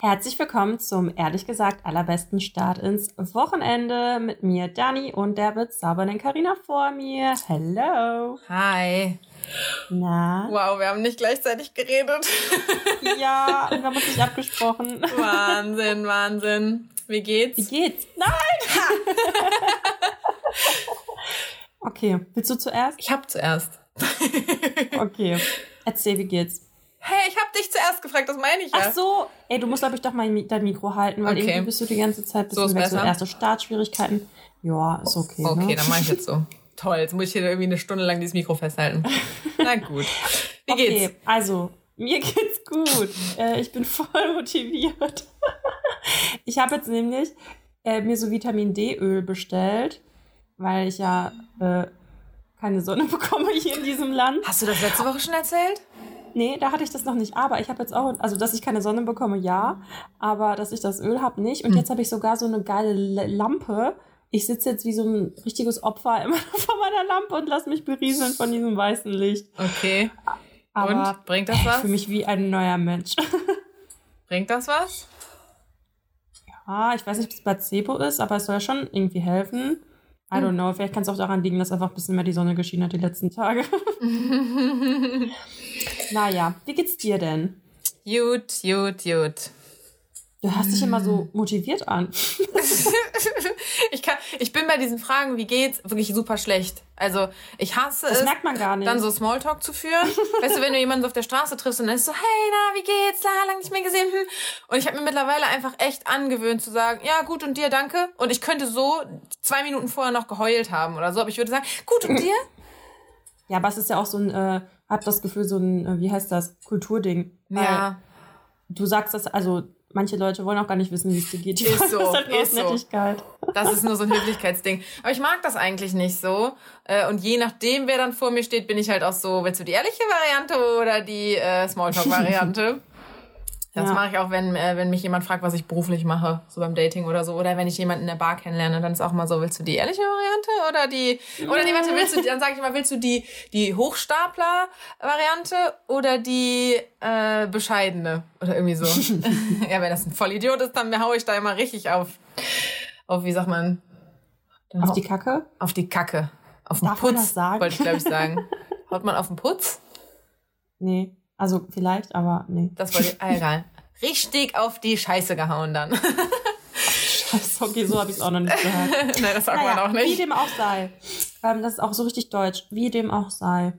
Herzlich willkommen zum ehrlich gesagt allerbesten Start ins Wochenende mit mir, Dani, und der bezaubernden Karina vor mir. Hello. Hi. Na? Wow, wir haben nicht gleichzeitig geredet. Ja, und wir haben uns nicht abgesprochen. Wahnsinn, Wahnsinn. Wie geht's? Wie geht's? Nein! okay, willst du zuerst? Ich hab zuerst. Okay, erzähl, wie geht's? Hey, ich hab dich zuerst gefragt, das meine ich ja. Ach so, ey, du musst, glaube ich, doch mal dein Mikro halten, weil Okay. irgendwie bist du die ganze Zeit So bisschen ist weg, so erste Startschwierigkeiten. Ja, ist okay. Okay, ne? dann mach ich jetzt so. Toll, jetzt muss ich hier irgendwie eine Stunde lang dieses Mikro festhalten. Na gut. Wie Okay, geht's? also, mir geht's gut. Äh, ich bin voll motiviert. ich habe jetzt nämlich äh, mir so Vitamin D-Öl bestellt, weil ich ja äh, keine Sonne bekomme hier in diesem Land. Hast du das letzte Woche schon erzählt? Nee, da hatte ich das noch nicht. Aber ich habe jetzt auch, also dass ich keine Sonne bekomme, ja. Aber dass ich das Öl habe, nicht. Und jetzt habe ich sogar so eine geile Lampe. Ich sitze jetzt wie so ein richtiges Opfer immer vor meiner Lampe und lass mich berieseln von diesem weißen Licht. Okay. Aber Und? Bringt das ich was? fühle mich wie ein neuer Mensch. Bringt das was? Ah, ich weiß nicht, ob es Placebo ist, aber es soll ja schon irgendwie helfen. I don't know. Vielleicht kann es auch daran liegen, dass einfach ein bisschen mehr die Sonne geschienen hat die letzten Tage. naja, wie geht's dir denn? Gut, gut, gut. Du hast dich immer so motiviert an. Ich, kann, ich bin bei diesen Fragen, wie geht's, wirklich super schlecht. Also ich hasse Das es, merkt man gar nicht. dann so Smalltalk zu führen. weißt du, wenn du jemanden so auf der Straße triffst und dann ist so, hey, na, wie geht's? La, lang nicht mehr gesehen. Hm. Und ich habe mir mittlerweile einfach echt angewöhnt zu sagen, ja, gut und dir, danke. Und ich könnte so zwei Minuten vorher noch geheult haben oder so, aber ich würde sagen, gut und dir? Ja, aber es ist ja auch so ein, äh, hab das Gefühl, so ein, äh, wie heißt das, Kulturding. Ja, Du sagst das, also manche Leute wollen auch gar nicht wissen, wie es dir geht. Die Ist so, das halt ist so. Nettigkeit. das ist nur so ein Höflichkeitsding. Aber ich mag das eigentlich nicht so. Äh, Und je nachdem, wer dann vor mir steht, bin ich halt auch so, willst du die ehrliche Variante oder die äh, Smalltalk-Variante? Das Ja. mache ich auch, wenn, äh, wenn mich jemand fragt, was ich beruflich mache, so beim Dating oder so. Oder wenn ich jemanden in der Bar kennenlerne, dann ist auch mal so, willst du die ehrliche Variante oder die, oder nee, warte, willst du, dann sage ich mal, willst du die, die Hochstapler-Variante oder die äh, bescheidene? Oder irgendwie so. ja, wenn das ein Vollidiot ist, dann hau ich da immer richtig auf, auf, wie sagt man? Dann Auf hau- die Kacke? auf die Kacke. Auf den Darf Putz, wollte ich glaube ich sagen. Haut man auf den Putz? Nee. Also vielleicht, aber nee. Das wollte ich, ah, egal. Richtig auf die Scheiße gehauen dann. Scheiße, okay, so habe ich es auch noch nicht gehört. Nein, das sagt man Naja, auch Wie nicht. dem auch sei. Ähm, das ist auch so richtig deutsch. Wie dem auch sei.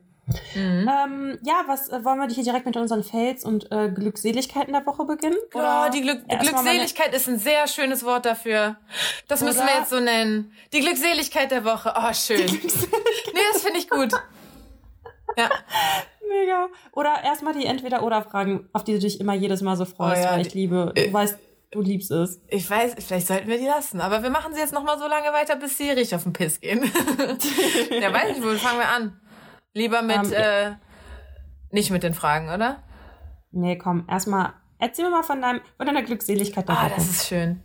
Mhm. Ähm, ja, was äh, wollen wir hier direkt mit unseren Fails und äh, Glückseligkeiten der Woche beginnen? Oh, die Glück erst mal meine- Glückseligkeit ist ein sehr schönes Wort dafür. Das müssen wir Oder? jetzt so nennen. Die Glückseligkeit der Woche. Oh, schön. Nee, das finde ich gut. Ja. Mega. Oder erstmal die Entweder-Oder-Fragen, auf die du dich immer jedes Mal so freust, Oh ja, weil ich liebe, du weißt, du liebst es. Ich weiß, vielleicht sollten wir die lassen. Aber wir machen sie jetzt noch mal so lange weiter, bis sie richtig auf den Piss gehen. ja, weiß ich wohl. Fangen wir an. Lieber mit, Ähm, äh, nicht mit den Fragen, oder? Nee, komm, erstmal, erzähl mir mal von, deinem, von deiner Glückseligkeit der Ah, das ist schön.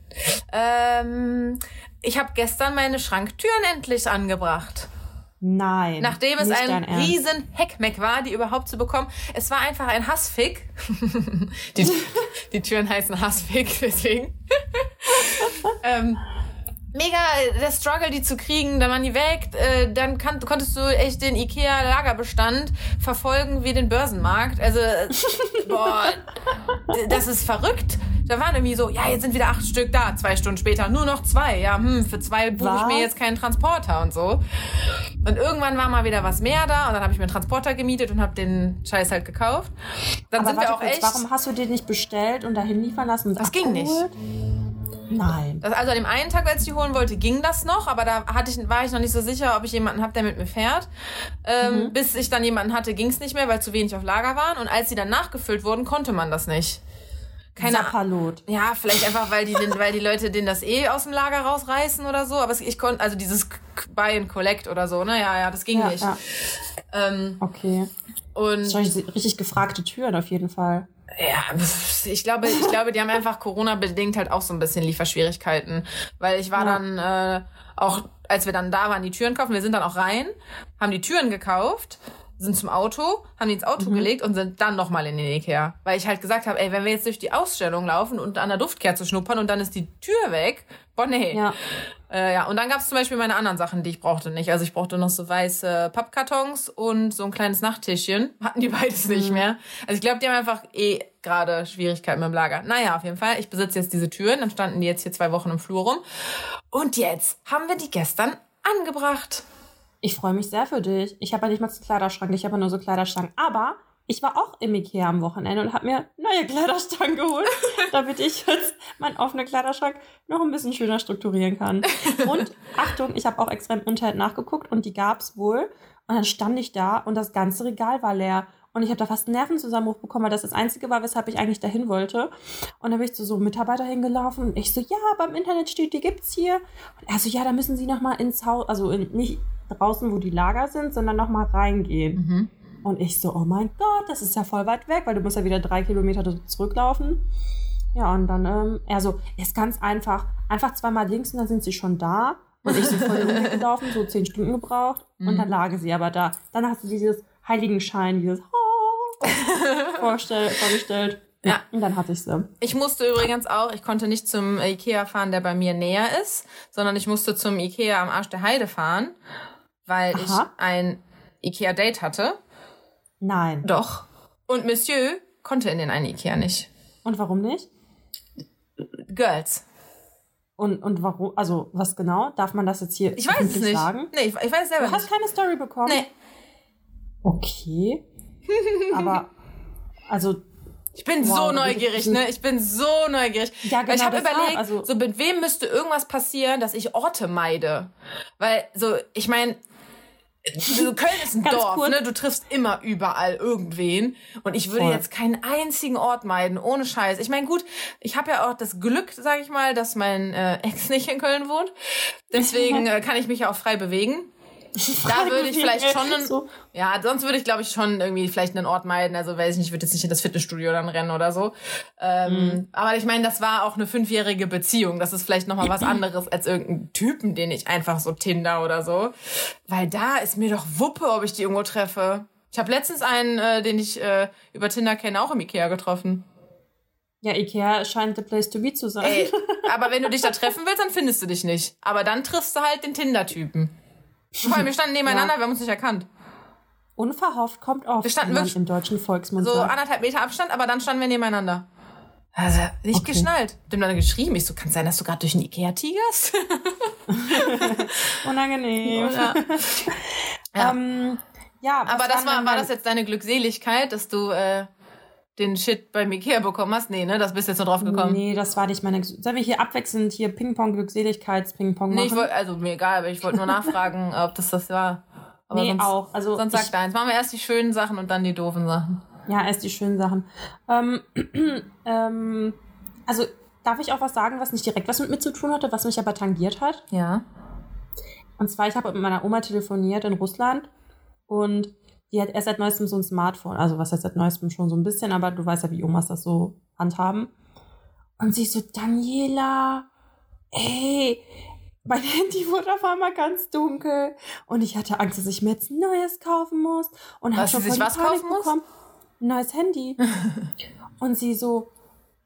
Ähm, ich habe gestern meine Schranktüren endlich angebracht. Nein. Nachdem es ein riesen Heckmeck war, die überhaupt zu bekommen. Es war einfach ein Hassfick. die, die Türen heißen Hassfick, deswegen. ähm, mega der Struggle, die zu kriegen, dann waren die weg. Äh, dann kann, konntest du echt den Ikea-Lagerbestand verfolgen wie den Börsenmarkt. Also, äh, boah, das ist verrückt. Da waren irgendwie so, ja, jetzt sind wieder acht Stück da, zwei Stunden später, nur noch zwei. Ja, hm, für zwei buche ich mir jetzt keinen Transporter und so. Und irgendwann war mal wieder was mehr da und dann habe ich mir einen Transporter gemietet und habe den Scheiß halt gekauft. Dann Aber sind wir auch kurz, echt. warum hast du den nicht bestellt und dahin liefern lassen? und Das ging nicht. Nein. Das, also an dem einen Tag, als ich die holen wollte, ging das noch, aber da hatte ich, war ich noch nicht so sicher, ob ich jemanden habe, der mit mir fährt. Ähm, Bis ich dann jemanden hatte, ging es nicht mehr, weil zu wenig auf Lager waren. Und als sie dann nachgefüllt wurden, konnte man das nicht. Keine Ahnung. Sapperlot. Ja, vielleicht einfach, weil die, weil die Leute den das eh aus dem Lager rausreißen oder so. Aber es, ich konnte, also dieses Buy and Collect oder so, ne? Ja, ja, das ging Ja, nicht. ja. Ähm, Okay. und Das richtig gefragte Türen auf jeden Fall. Ja, ich glaube, ich glaube, die haben einfach Corona-bedingt halt auch so ein bisschen Lieferschwierigkeiten. Weil ich war Ja. dann äh, auch, als wir dann da waren, die Türen kaufen, wir sind dann auch rein, haben die Türen gekauft, sind zum Auto, haben die ins Auto Mhm. gelegt und sind dann nochmal in den Ikea. Weil ich halt gesagt habe, ey, wenn wir jetzt durch die Ausstellung laufen und an der Duftkerze schnuppern und dann ist die Tür weg, boah, nee. Ja. Äh, ja, und dann gab's zum Beispiel meine anderen Sachen, die ich brauchte nicht. Also ich brauchte noch so weiße Pappkartons und so ein kleines Nachttischchen. Hatten die beides nicht Mhm. mehr. Also ich glaube, die haben einfach eh gerade Schwierigkeiten mit dem Lager. Naja, auf jeden Fall. Ich besitze jetzt diese Türen. Dann standen die jetzt hier zwei Wochen im Flur rum. Und jetzt haben wir die gestern angebracht. Ich freue mich sehr für dich. Ich habe ja nicht mal einen Kleiderschrank, ich habe ja nur so Kleiderstangen. Aber ich war auch im Ikea am Wochenende und habe mir neue Kleiderstangen geholt, damit ich jetzt meinen offenen Kleiderschrank noch ein bisschen schöner strukturieren kann. Und Achtung, ich habe auch extra im Internet nachgeguckt und die gab's wohl. Und dann stand ich da und das ganze Regal war leer. Und ich habe da fast einen Nervenzusammenbruch bekommen, weil das das Einzige war, weshalb ich eigentlich dahin wollte. Und dann bin ich zu so einem Mitarbeiter hingelaufen und ich so, ja, beim Internet steht, die gibt's hier. Und er so, ja, da müssen Sie noch mal ins Haus, also in, nicht draußen, wo die Lager sind, sondern noch mal reingehen. Mhm. Und ich so, oh mein Gott, das ist ja voll weit weg, weil du musst ja wieder drei Kilometer zurücklaufen. Ja, und dann, ähm, er so, ist ganz einfach. Einfach zweimal links und dann sind sie schon da. Und ich so voll gelaufen, so zehn Stunden gebraucht. Und dann lagen sie aber da. Dann hast du dieses Heiligenschein, dieses oh, vorstell, vorgestellt. Ja. Und dann hatte ich sie. Ich musste übrigens auch, ich konnte nicht zum Ikea fahren, der bei mir näher ist, sondern ich musste zum Ikea am Arsch der Heide fahren, weil Aha. ich ein Ikea-Date hatte. Nein. Doch. Und Monsieur konnte in den einen Ikea nicht. Und warum nicht? Girls. Und, und warum, also was genau? Darf man das jetzt hier Ich weiß es nicht. sagen? Nee, ich, ich weiß es selber Du hast nicht. keine Story bekommen? Nee. Okay. Aber, also, Ich bin Wow, so neugierig, ne? Ich bin so neugierig. Ja, Weil ich genau habe überlegt, also- so mit wem müsste irgendwas passieren, dass ich Orte meide. Weil so, ich meine, so Köln ist ein Dorf, kurz. ne? Du triffst immer überall irgendwen. Und ich würde Voll. jetzt keinen einzigen Ort meiden, ohne Scheiß. Ich meine, gut, ich habe ja auch das Glück, sage ich mal, dass mein äh, Ex nicht in Köln wohnt. Deswegen äh, kann ich mich ja auch frei bewegen. Da würde ich vielleicht schon einen, So. ja, sonst würde ich glaube ich schon irgendwie vielleicht einen Ort meiden. Also weiß ich nicht, ich würde jetzt nicht in das Fitnessstudio dann rennen oder so. Ähm, Aber ich meine, das war auch eine fünfjährige Beziehung. Das ist vielleicht noch mal was anderes als irgendein Typen, den ich einfach so Tinder oder so. Weil da ist mir doch Wuppe, ob ich die irgendwo treffe. Ich habe letztens einen, äh, den ich äh, über Tinder kenne, auch im Ikea getroffen. Ja, Ikea scheint the place to be zu sein. Ey, aber wenn du dich da treffen willst, dann findest du dich nicht. Aber dann triffst du halt den Tinder-Typen. Vor allem, wir standen nebeneinander, wir haben uns nicht erkannt. Unverhofft kommt oft, Wir standen wirklich im deutschen Volksmund so anderthalb Meter Abstand, aber dann standen wir nebeneinander. Also, nicht Okay. geschnallt. Dem dann geschrieben, ich so, kann sein, dass du gerade durch den Ikea tigerst? Unangenehm. Oder? Ja. Ähm, ja, aber das war, war das jetzt deine Glückseligkeit, dass du äh, den Shit beim Ikea bekommen hast? Nee, ne? Das bist jetzt nur drauf gekommen. Nee, das war nicht meine. Sollen wir hier abwechselnd hier Ping-Pong, Glückseligkeits-Ping-Pong machen? Nee, ich wollte, also mir egal, aber ich wollte nur nachfragen, ob das das war. Aber Nee, sonst, auch. Also sonst sag ich- deins. Machen wir erst die schönen Sachen und dann die doofen Sachen. Ja, erst die schönen Sachen. Ähm, ähm, also, darf ich auch was sagen, was nicht direkt was mit mir zu tun hatte, was mich aber tangiert hat? Ja. Und zwar, ich habe mit meiner Oma telefoniert in Russland und die hat erst seit neuestem so ein Smartphone. Also, was heißt seit neuestem schon so ein bisschen, aber du weißt ja, wie Omas das so handhaben. Und sie so, Daniela, ey, mein Handy wurde auf einmal ganz dunkel und ich hatte Angst, dass ich mir jetzt ein neues kaufen muss und hab Was, schon sich was Panik kaufen muss? bekommen. Ein neues Handy. und sie so,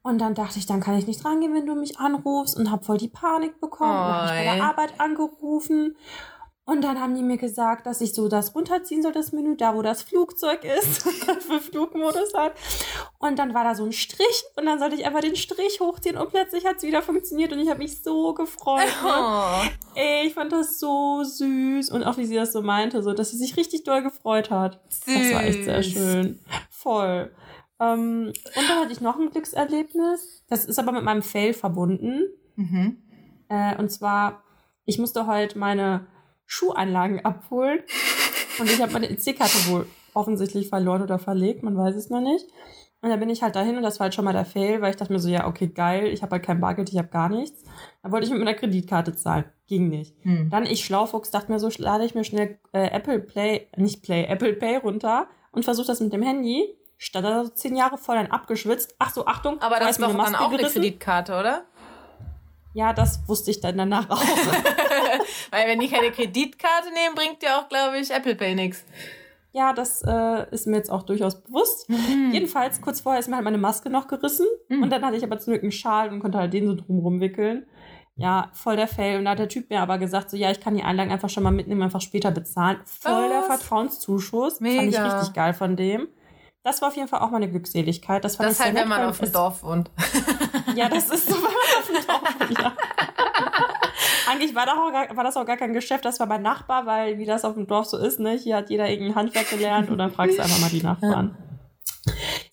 und dann dachte ich, dann kann ich nicht rangehen, wenn du mich anrufst und hab voll die Panik bekommen. und hab mich bei der Arbeit angerufen. Und dann haben die mir gesagt, dass ich so das runterziehen soll, das Menü, da wo das Flugzeug ist, für Flugmodus hat. Und dann war da so ein Strich und dann sollte ich einfach den Strich hochziehen und plötzlich hat es wieder funktioniert und ich habe mich so gefreut. Ne? Oh. Ey, ich fand das so süß und auch wie sie das so meinte, so, dass sie sich richtig doll gefreut hat. Das war echt sehr Süß. schön. Voll. Ähm, und dann hatte ich noch ein Glückserlebnis. Das ist aber mit meinem Fail verbunden. Mhm. Äh, und zwar, ich musste heute meine Schuhanlagen abholen. Und ich habe meine EC-Karte wohl offensichtlich verloren oder verlegt, man weiß es noch nicht. Und da bin ich halt dahin und das war halt schon mal der Fail, weil ich dachte mir so, ja, okay, geil, ich habe halt kein Bargeld, ich habe gar nichts. Da wollte ich mit meiner Kreditkarte zahlen. Ging nicht. Hm. Dann ich Schlaufuchs dachte mir so, lade ich mir schnell äh, Apple Play, nicht Play, Apple Pay runter und versuche das mit dem Handy. Stand da so zehn Jahre voll dann abgeschwitzt. Ach so, Achtung. Aber da das eine dann auch eine. Kreditkarte, oder? Ja, das wusste ich dann danach auch. Weil wenn die keine Kreditkarte nehmen, bringt dir auch, glaube ich, Apple Pay nix. Ja, das äh, ist mir jetzt auch durchaus bewusst. Mhm. Jedenfalls, kurz vorher ist mir halt meine Maske noch gerissen. Mhm. Und dann hatte ich aber zum Glück einen Schal und konnte halt den so drumrum wickeln. Ja, voll der Fail. Und da hat der Typ mir aber gesagt, so, ja, ich kann die Einlagen einfach schon mal mitnehmen, einfach später bezahlen. Voll der Was? Vertrauenszuschuss. Fand ich Mega. richtig geil von dem. Das war auf jeden Fall auch meine Glückseligkeit. Das fand Das ich halt, sehr wenn nett, man auf dem Dorf wohnt. Ja, das ist so, wenn man auf dem Dorf wohnt, ja. Eigentlich war das, auch gar, war das auch gar kein Geschäft, das war mein Nachbar, weil wie das auf dem Dorf so ist, ne? Hier hat jeder irgendein Handwerk gelernt und dann fragst du einfach mal die Nachbarn.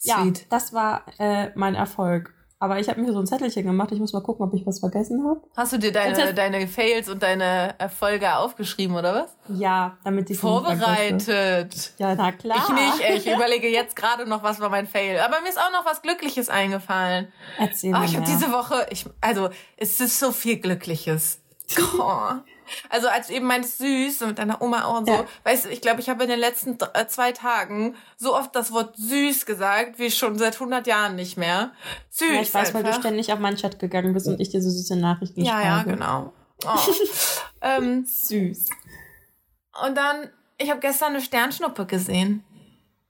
Ja, Sweet. das war äh, mein Erfolg. Aber ich habe mir so ein Zettelchen gemacht. Ich muss mal gucken, ob ich was vergessen habe. Hast du dir deine, Das- deine Fails und deine Erfolge aufgeschrieben, oder was? Ja, damit ich. Vorbereitet. Ja, na klar. Ich nicht. Ich überlege jetzt gerade noch, was war mein Fail. Aber mir ist auch noch was Glückliches eingefallen. Erzähl Oh, mir ich habe diese Woche, ich, also es ist so viel Glückliches. Oh. Also als du eben meinst süß und mit deiner Oma auch und so, Ja. weißt du, ich glaube, ich habe in den letzten äh, zwei Tagen so oft das Wort süß gesagt, wie schon seit 100 Jahren nicht mehr. Süß ja, ich weiß, weil du einfach. ständig auf meinen Chat gegangen bist und ich dir so süße Nachrichten Ja, ja, schreibe. genau. Oh. ähm, Süß. und dann, ich habe gestern eine Sternschnuppe gesehen.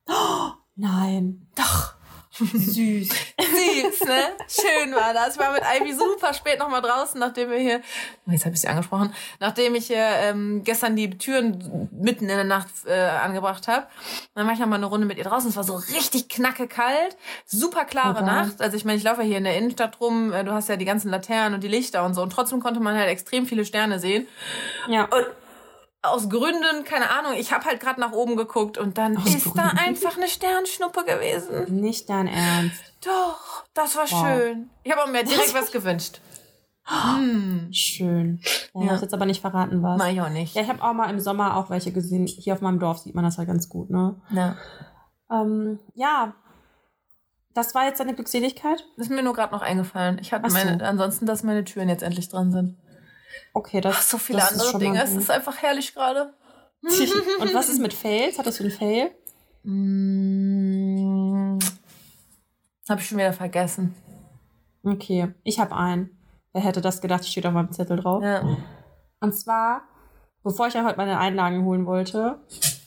Nein. Doch. Süß. Süß, ne? Schön war das. Ich war mit Ivy super spät nochmal draußen, nachdem wir hier, oh, jetzt habe ich sie angesprochen, nachdem ich hier ähm, gestern die Türen mitten in der Nacht äh, angebracht habe. Dann war ich nochmal eine Runde mit ihr draußen. Es war so richtig knacke kalt, super klare Okay. Nacht. Also ich meine, ich laufe ja hier in der Innenstadt rum, äh, du hast ja die ganzen Laternen und die Lichter und so. Und trotzdem konnte man halt extrem viele Sterne sehen. Ja. Und aus Gründen, keine Ahnung, ich habe halt gerade nach oben geguckt und dann Aus ist da Gründen? einfach eine Sternschnuppe gewesen. Nicht dein Ernst. Doch, das war Wow. schön. Ich habe mir direkt was gewünscht. Hm, Schön. Ja, Ja. ja. jetzt aber nicht verraten, was. mach ich auch nicht. Ja, ich habe auch mal im Sommer auch welche gesehen. Hier auf meinem Dorf sieht man das halt ganz gut, ne? Ja. Ähm, ja. Das war jetzt deine Glückseligkeit? Das ist mir nur gerade noch eingefallen. Ich hatte so. meine, ansonsten, dass meine Türen jetzt endlich dran sind. Okay, das Ach, so viele das ist andere Dinge. Es ist einfach herrlich gerade. Und was ist mit Fails? Hattest du einen Fail? Mm, hab ich schon wieder vergessen. Okay, ich habe einen. Wer hätte das gedacht? Steht auf meinem Zettel drauf. Ja. Und zwar, bevor ich ja heute meine Einlagen holen wollte,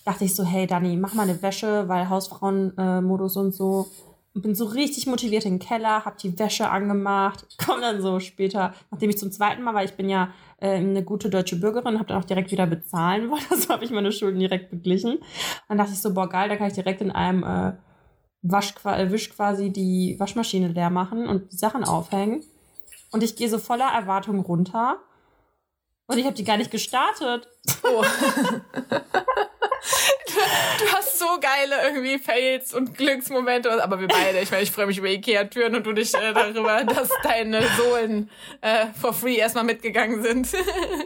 dachte ich so, hey Dani, mach mal eine Wäsche, weil Hausfrauenmodus und so. Bin so richtig motiviert in den Keller, hab die Wäsche angemacht, komm dann so später, nachdem ich zum zweiten Mal, weil ich bin ja äh, eine gute deutsche Bürgerin, hab dann auch direkt wieder bezahlen wollen, also habe ich meine Schulden direkt beglichen. Dann dachte ich so, boah geil, da kann ich direkt in einem äh, Wasch, äh, Wisch quasi die Waschmaschine leer machen und die Sachen aufhängen. Und ich gehe so voller Erwartung runter. Und ich habe die gar nicht gestartet. Oh. Du hast so geile irgendwie Fails und Glücksmomente, aber wir beide. Ich meine, ich freue mich über Ikea-Türen und du dich äh, darüber, dass deine Sohlen äh, for free erstmal mitgegangen sind.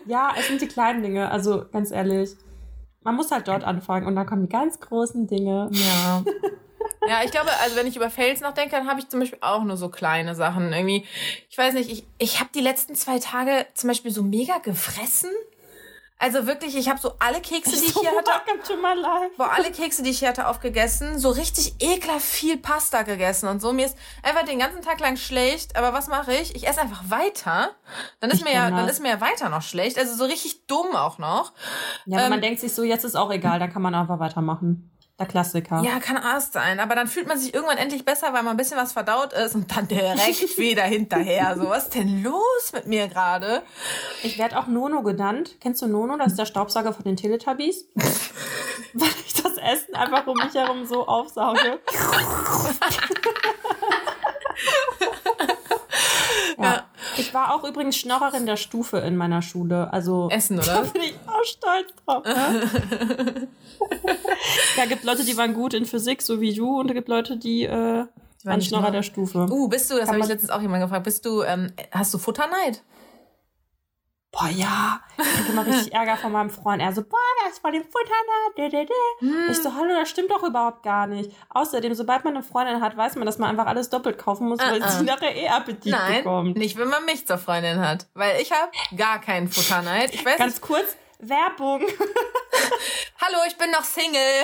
Ja, es sind die kleinen Dinge. Also ganz ehrlich, man muss halt dort anfangen und dann kommen die ganz großen Dinge. Ja. Ja, ich glaube, also wenn ich über Fails nachdenke, dann habe ich zum Beispiel auch nur so kleine Sachen. Irgendwie, ich weiß nicht, ich, ich habe die letzten zwei Tage zum Beispiel so mega gefressen. Also wirklich, ich habe so alle Kekse, die ich hier hatte. Boah, alle Kekse, die ich hier hatte, aufgegessen. So richtig ekelhaft viel Pasta gegessen und so. Mir ist einfach den ganzen Tag lang schlecht. Aber was mache ich? Ich esse einfach weiter. Dann ist Ich mir ja, dann ist mir ja weiter noch schlecht. Also so richtig dumm auch noch. Ja, Ähm, man denkt sich so, jetzt ist auch egal, da kann man einfach weitermachen. Der Klassiker. Ja, kann Arzt sein. Aber dann fühlt man sich irgendwann endlich besser, weil man ein bisschen was verdaut ist und dann direkt wieder hinterher. So, was ist denn los mit mir gerade? Ich werde auch Nono genannt. Kennst du Nono? Das ist der Staubsauger von den Teletubbies. Weil ich das Essen einfach um mich herum so aufsauge. ja. Ja. Ich war auch übrigens Schnorrerin der Stufe in meiner Schule. Also Essen, da oder? bin ich auch stolz drauf. Ne? ja, gibt Leute, die waren gut in Physik, so wie du, und es gibt Leute, die äh, waren Schnorrer der Stufe. Uh, bist du, das habe ich letztens auch jemand gefragt, bist du, ähm, hast du Futterneid? Boah, ja. Ich krieg immer richtig Ärger von meinem Freund. Er so, boah, das ist von dem Futter dä. Ich so, hallo, das stimmt doch überhaupt gar nicht. Außerdem, sobald man eine Freundin hat, weiß man, dass man einfach alles doppelt kaufen muss, weil Ah, ah. sie nachher eh Appetit Nein, bekommt. nicht wenn man mich zur Freundin hat. Weil ich habe gar keinen Futterneid. Ich weiß Ganz nicht. kurz, Werbung. Hallo, ich bin noch Single.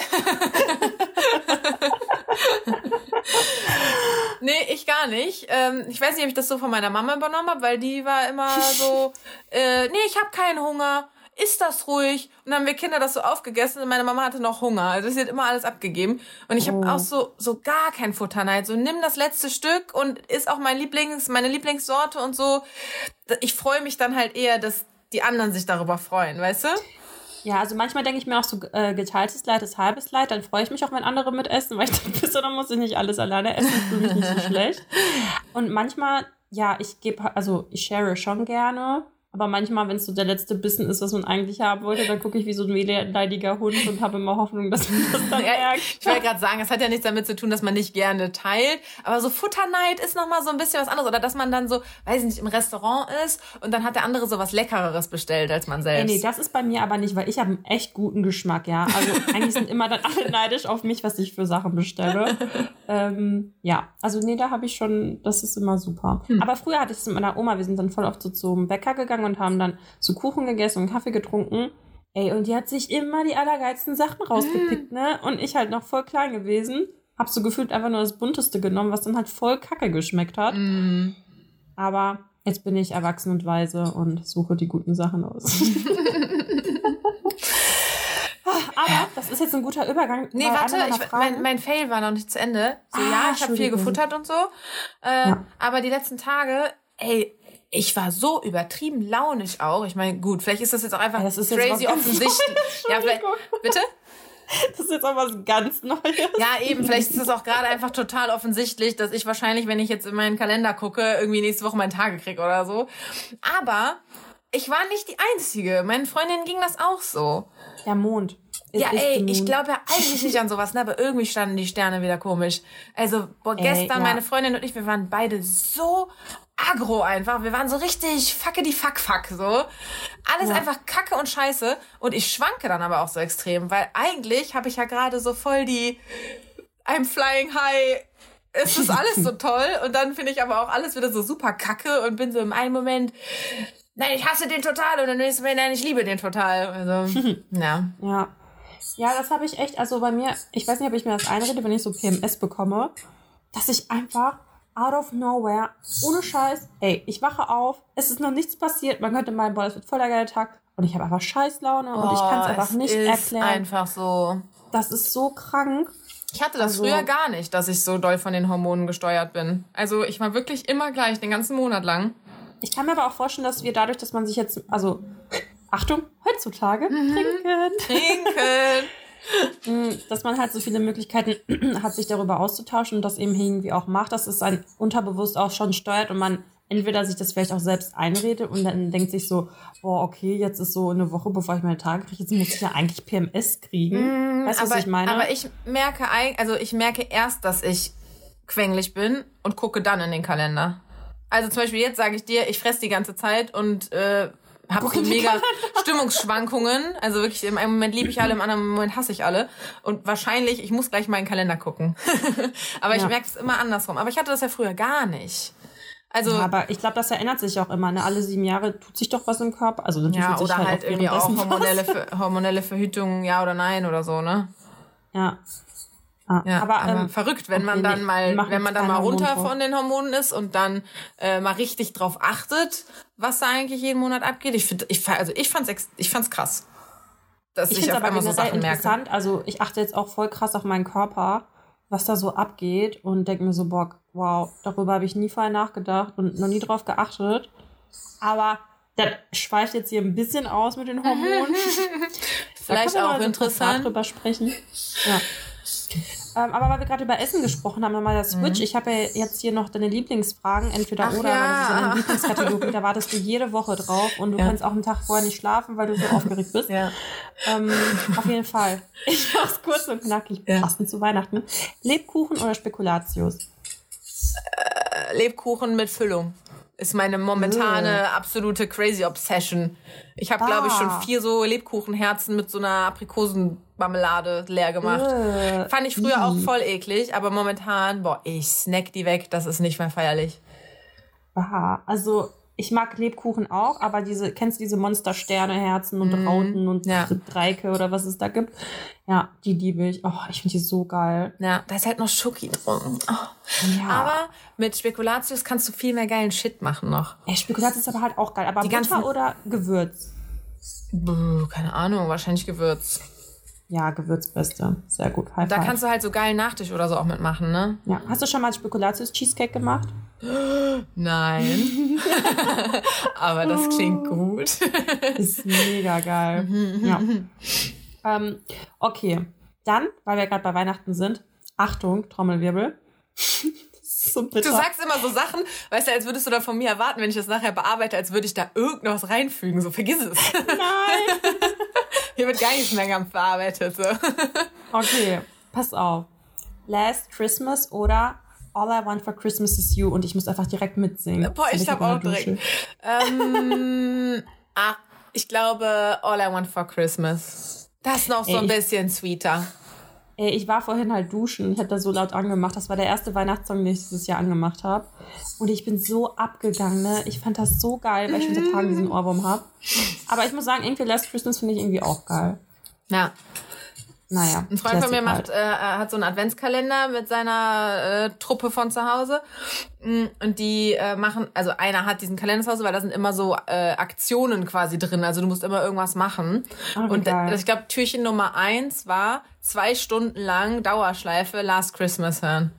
nee, ich gar nicht. Ähm, ich weiß nicht, ob ich das so von meiner Mama übernommen habe, weil die war immer so, äh, nee, ich habe keinen Hunger. isst das ruhig. Und dann haben wir Kinder das so aufgegessen und meine Mama hatte noch Hunger. Also sie hat immer alles abgegeben. Und ich habe Oh. auch so, so gar kein Futterneid. So nimm das letzte Stück und isst auch mein Lieblings, meine Lieblingssorte und so. Ich freue mich dann halt eher, dass die anderen sich darüber freuen, weißt du? Ja, also manchmal denke ich mir auch so, äh, geteiltes Leid ist halbes Leid. Dann freue ich mich auch, wenn andere mitessen, weil ich denke, so, dann muss ich nicht alles alleine essen. Das ist für mich nicht so schlecht. Und manchmal, ja, ich gebe, also ich share schon gerne. Aber manchmal, wenn es so der letzte Bissen ist, was man eigentlich haben wollte, dann gucke ich wie so ein wehleidiger Hund und habe immer Hoffnung, dass man das dann Ja, merkt. ich wollte gerade sagen, es hat ja nichts damit zu tun, dass man nicht gerne teilt, aber so Futterneid ist nochmal so ein bisschen was anderes. Oder dass man dann so, weiß ich nicht, im Restaurant ist und dann hat der andere so was Leckereres bestellt als man selbst. nee, das ist bei mir aber nicht, weil ich habe einen echt guten Geschmack, ja. Also eigentlich sind immer dann alle neidisch auf mich, was ich für Sachen bestelle. ähm, ja, also nee, da habe ich schon, das ist immer super. Aber früher hatte ich es mit meiner Oma, wir sind dann voll oft so zum Bäcker gegangen und haben dann so Kuchen gegessen und Kaffee getrunken. Ey, und die hat sich immer die allergeilsten Sachen rausgepickt, ne? Und ich halt noch voll klein gewesen. Hab so gefühlt einfach nur das Bunteste genommen, was dann halt voll kacke geschmeckt hat. Mm. Aber jetzt bin ich erwachsen und weise und suche die guten Sachen aus. Aber das ist jetzt ein guter Übergang. Nee, warte, ich, mein, mein Fail war noch nicht zu Ende. So, Ah, ja, ich habe viel gefuttert und so. Äh, Ja. Aber die letzten Tage, ey, ich war so übertrieben launig auch. Ich meine, gut, vielleicht ist das jetzt auch einfach das ist crazy offensichtlich. ja, vielleicht, bitte? das ist jetzt auch was ganz Neues. Ja, eben, vielleicht ist es auch gerade einfach total offensichtlich, dass ich wahrscheinlich, wenn ich jetzt in meinen Kalender gucke, irgendwie nächste Woche meinen Tage krieg oder so. Aber ich war nicht die Einzige. Meinen Freundinnen ging das auch so. Der Mond. It Ja, ey, ich glaube ja eigentlich nicht an sowas, ne? aber irgendwie standen die Sterne wieder komisch. Also, boah, Ey, gestern, ja. meine Freundin und ich, wir waren beide so aggro einfach. Wir waren so richtig fucke die fuck fuck so. Alles Ja. einfach kacke und scheiße. Und ich schwanke dann aber auch so extrem, weil eigentlich habe ich ja gerade so voll die I'm flying high. Es ist alles so toll und dann finde ich aber auch alles wieder so super kacke und bin so im einen Moment, nein, ich hasse den total und im nächsten Moment, nein, ich liebe den total. Also, ja. Ja. Ja, das habe ich echt, also bei mir, ich weiß nicht, ob ich mir das einrede, wenn ich so PMS bekomme, dass ich einfach out of nowhere, ohne Scheiß, ey, ich wache auf, es ist noch nichts passiert, man könnte meinen, boah, das wird voll der geile Tag und ich habe einfach Scheißlaune und ich kann es einfach nicht ist erklären. einfach so. Das ist so krank. Ich hatte das Also- früher gar nicht, dass ich so doll von den Hormonen gesteuert bin. Also ich war wirklich immer gleich, den ganzen Monat lang. Ich kann mir aber auch vorstellen, dass wir dadurch, dass man sich jetzt, also, Achtung, heutzutage trinken, Trinken. Mm, dass man halt so viele Möglichkeiten hat, sich darüber auszutauschen und das eben irgendwie auch macht, dass es ein unterbewusst auch schon steuert und man entweder sich das vielleicht auch selbst einredet und dann denkt sich so, boah, okay, jetzt ist so eine Woche, bevor ich meine Tage kriege, jetzt muss ich ja eigentlich PMS kriegen. weißt du, was ich meine? aber ich merke, also ich merke erst, dass ich quengelig bin und gucke dann in den Kalender. Also zum Beispiel jetzt sage ich dir, ich fresse die ganze Zeit und äh, habe so mega Stimmungsschwankungen. Also wirklich, im einen Moment liebe ich alle, im anderen Moment hasse ich alle. Und wahrscheinlich, ich muss gleich meinen Kalender gucken. aber ich Ja. merke es immer andersrum. Aber ich hatte das ja früher gar nicht. Also Ja, aber ich glaube, das verändert sich auch immer. Ne? Alle sieben Jahre tut sich doch was im Körper. Also natürlich ja, tut sich oder halt auch irgendwie auch hormonelle, Ver hormonelle Verhütung, ja oder nein oder so, ne? Ja. Ah, Ja, aber, aber, ähm, verrückt, wenn man dann mal, wenn man dann mal runter Hormontalk. von den Hormonen ist und dann äh, mal richtig drauf achtet, was da eigentlich jeden Monat abgeht. Ich finde, ich, also ich fand's, ich fand's krass, dass Ich ich, auf aber einmal so Sachen merke. interessant. Also ich achte jetzt auch voll krass auf meinen Körper, was da so abgeht und denke mir so, boah, wow, darüber habe ich nie vorher nachgedacht und noch nie drauf geachtet. Aber das schweift jetzt hier ein bisschen aus mit den Hormonen. Vielleicht auch interessant. drüber sprechen. Ja. Ähm, aber weil wir gerade über Essen gesprochen haben, nochmal das Switch. Ich habe ja jetzt hier noch deine Lieblingsfragen, entweder Mhm. Ach oder, weil das ist ja ja. deine Lieblingskategorie. Da wartest du jede Woche drauf und du Ja. kannst auch einen Tag vorher nicht schlafen, weil du so aufgeregt bist. Ja. Ähm, auf jeden Fall. Ich mach's kurz und knackig, Ja. passend zu Weihnachten. Lebkuchen oder Spekulatius? Lebkuchen mit Füllung ist meine momentane absolute crazy Obsession. Ich habe, glaube ich, schon vier so Lebkuchenherzen mit so einer Aprikosenmarmelade leer gemacht. Äh, Fand ich früher auch ih. voll eklig, aber momentan, boah, ich snack die weg, das ist nicht mehr feierlich. Aha. Also, ich mag Lebkuchen auch, aber diese, kennst du diese Monster-Sterne-Herzen und Rauten und ja. Dreieicke oder was es da gibt? Ja, die liebe ich. Oh, ich finde die so geil. Ja, da ist halt noch Schoki drin. Oh. Ja. Aber mit Spekulatius kannst du viel mehr geilen Shit machen noch. Ey, Spekulatius ist aber halt auch geil. Aber Die Butter oder Gewürz? Buh, keine Ahnung, wahrscheinlich Gewürz. Ja, Gewürzbeste. Sehr gut. High Da five. kannst du halt so geilen Nachtisch oder so auch mitmachen, ne? ja. Hast du schon mal Spekulatius-Cheesecake gemacht? Nein. Aber das klingt gut. Ist mega geil. ja. ähm, okay. Dann, weil wir gerade bei Weihnachten sind, Achtung, Trommelwirbel. So. Du sagst immer so Sachen, weißt du, als würdest du da von mir erwarten, wenn ich das nachher bearbeite, als würde ich da irgendwas reinfügen. So, vergiss es. Nein. Hier wird gar nichts mehr ganz bearbeitet. So. Okay, pass auf. Last Christmas oder All I Want for Christmas is You und ich muss einfach direkt mitsingen. Boah, ich hab auch direkt. Ähm, ah, ich glaube, All I Want for Christmas. Das ist noch so Ey, ein bisschen sweeter. Ey, ich war vorhin halt duschen. Ich habe da so laut angemacht. Das war der erste Weihnachtssong, den ich dieses Jahr angemacht habe. Und ich bin so abgegangen, ne? Ich fand das so geil, weil ich schon seit Tagen diesen Ohrwurm habe. Aber ich muss sagen, irgendwie Last Christmas finde ich irgendwie auch geil. Ja. Naja. Ein Freund von mir macht, äh, hat so einen Adventskalender mit seiner äh, Truppe von zu Hause. Mm, Und die äh, machen, also einer hat diesen Kalender zu Hause, weil da sind immer so äh, Aktionen quasi drin. Also du musst immer irgendwas machen. Wie und geil. äh, ich glaube, Türchen Nummer eins war zwei Stunden lang Dauerschleife Last Christmas hören.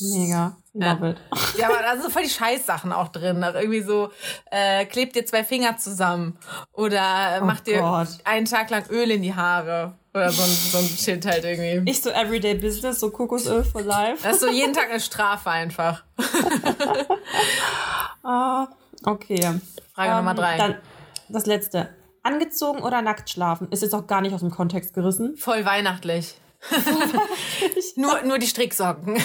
Mega. Love it. Ja, aber da sind so voll die Scheißsachen auch drin. Auch irgendwie so, äh, klebt dir zwei Finger zusammen. Oder äh, Oh mach dir Gott. einen Tag lang Öl in die Haare. Oder so ein, so ein Shit halt irgendwie. Ich so Everyday Business, so Kokosöl for life. Das ist so jeden Tag eine Strafe einfach. Ah, okay. Frage Nummer drei. Dann das letzte. Angezogen oder nackt schlafen? Ist jetzt auch gar nicht aus dem Kontext gerissen. Voll weihnachtlich. nur, nur die Stricksocken.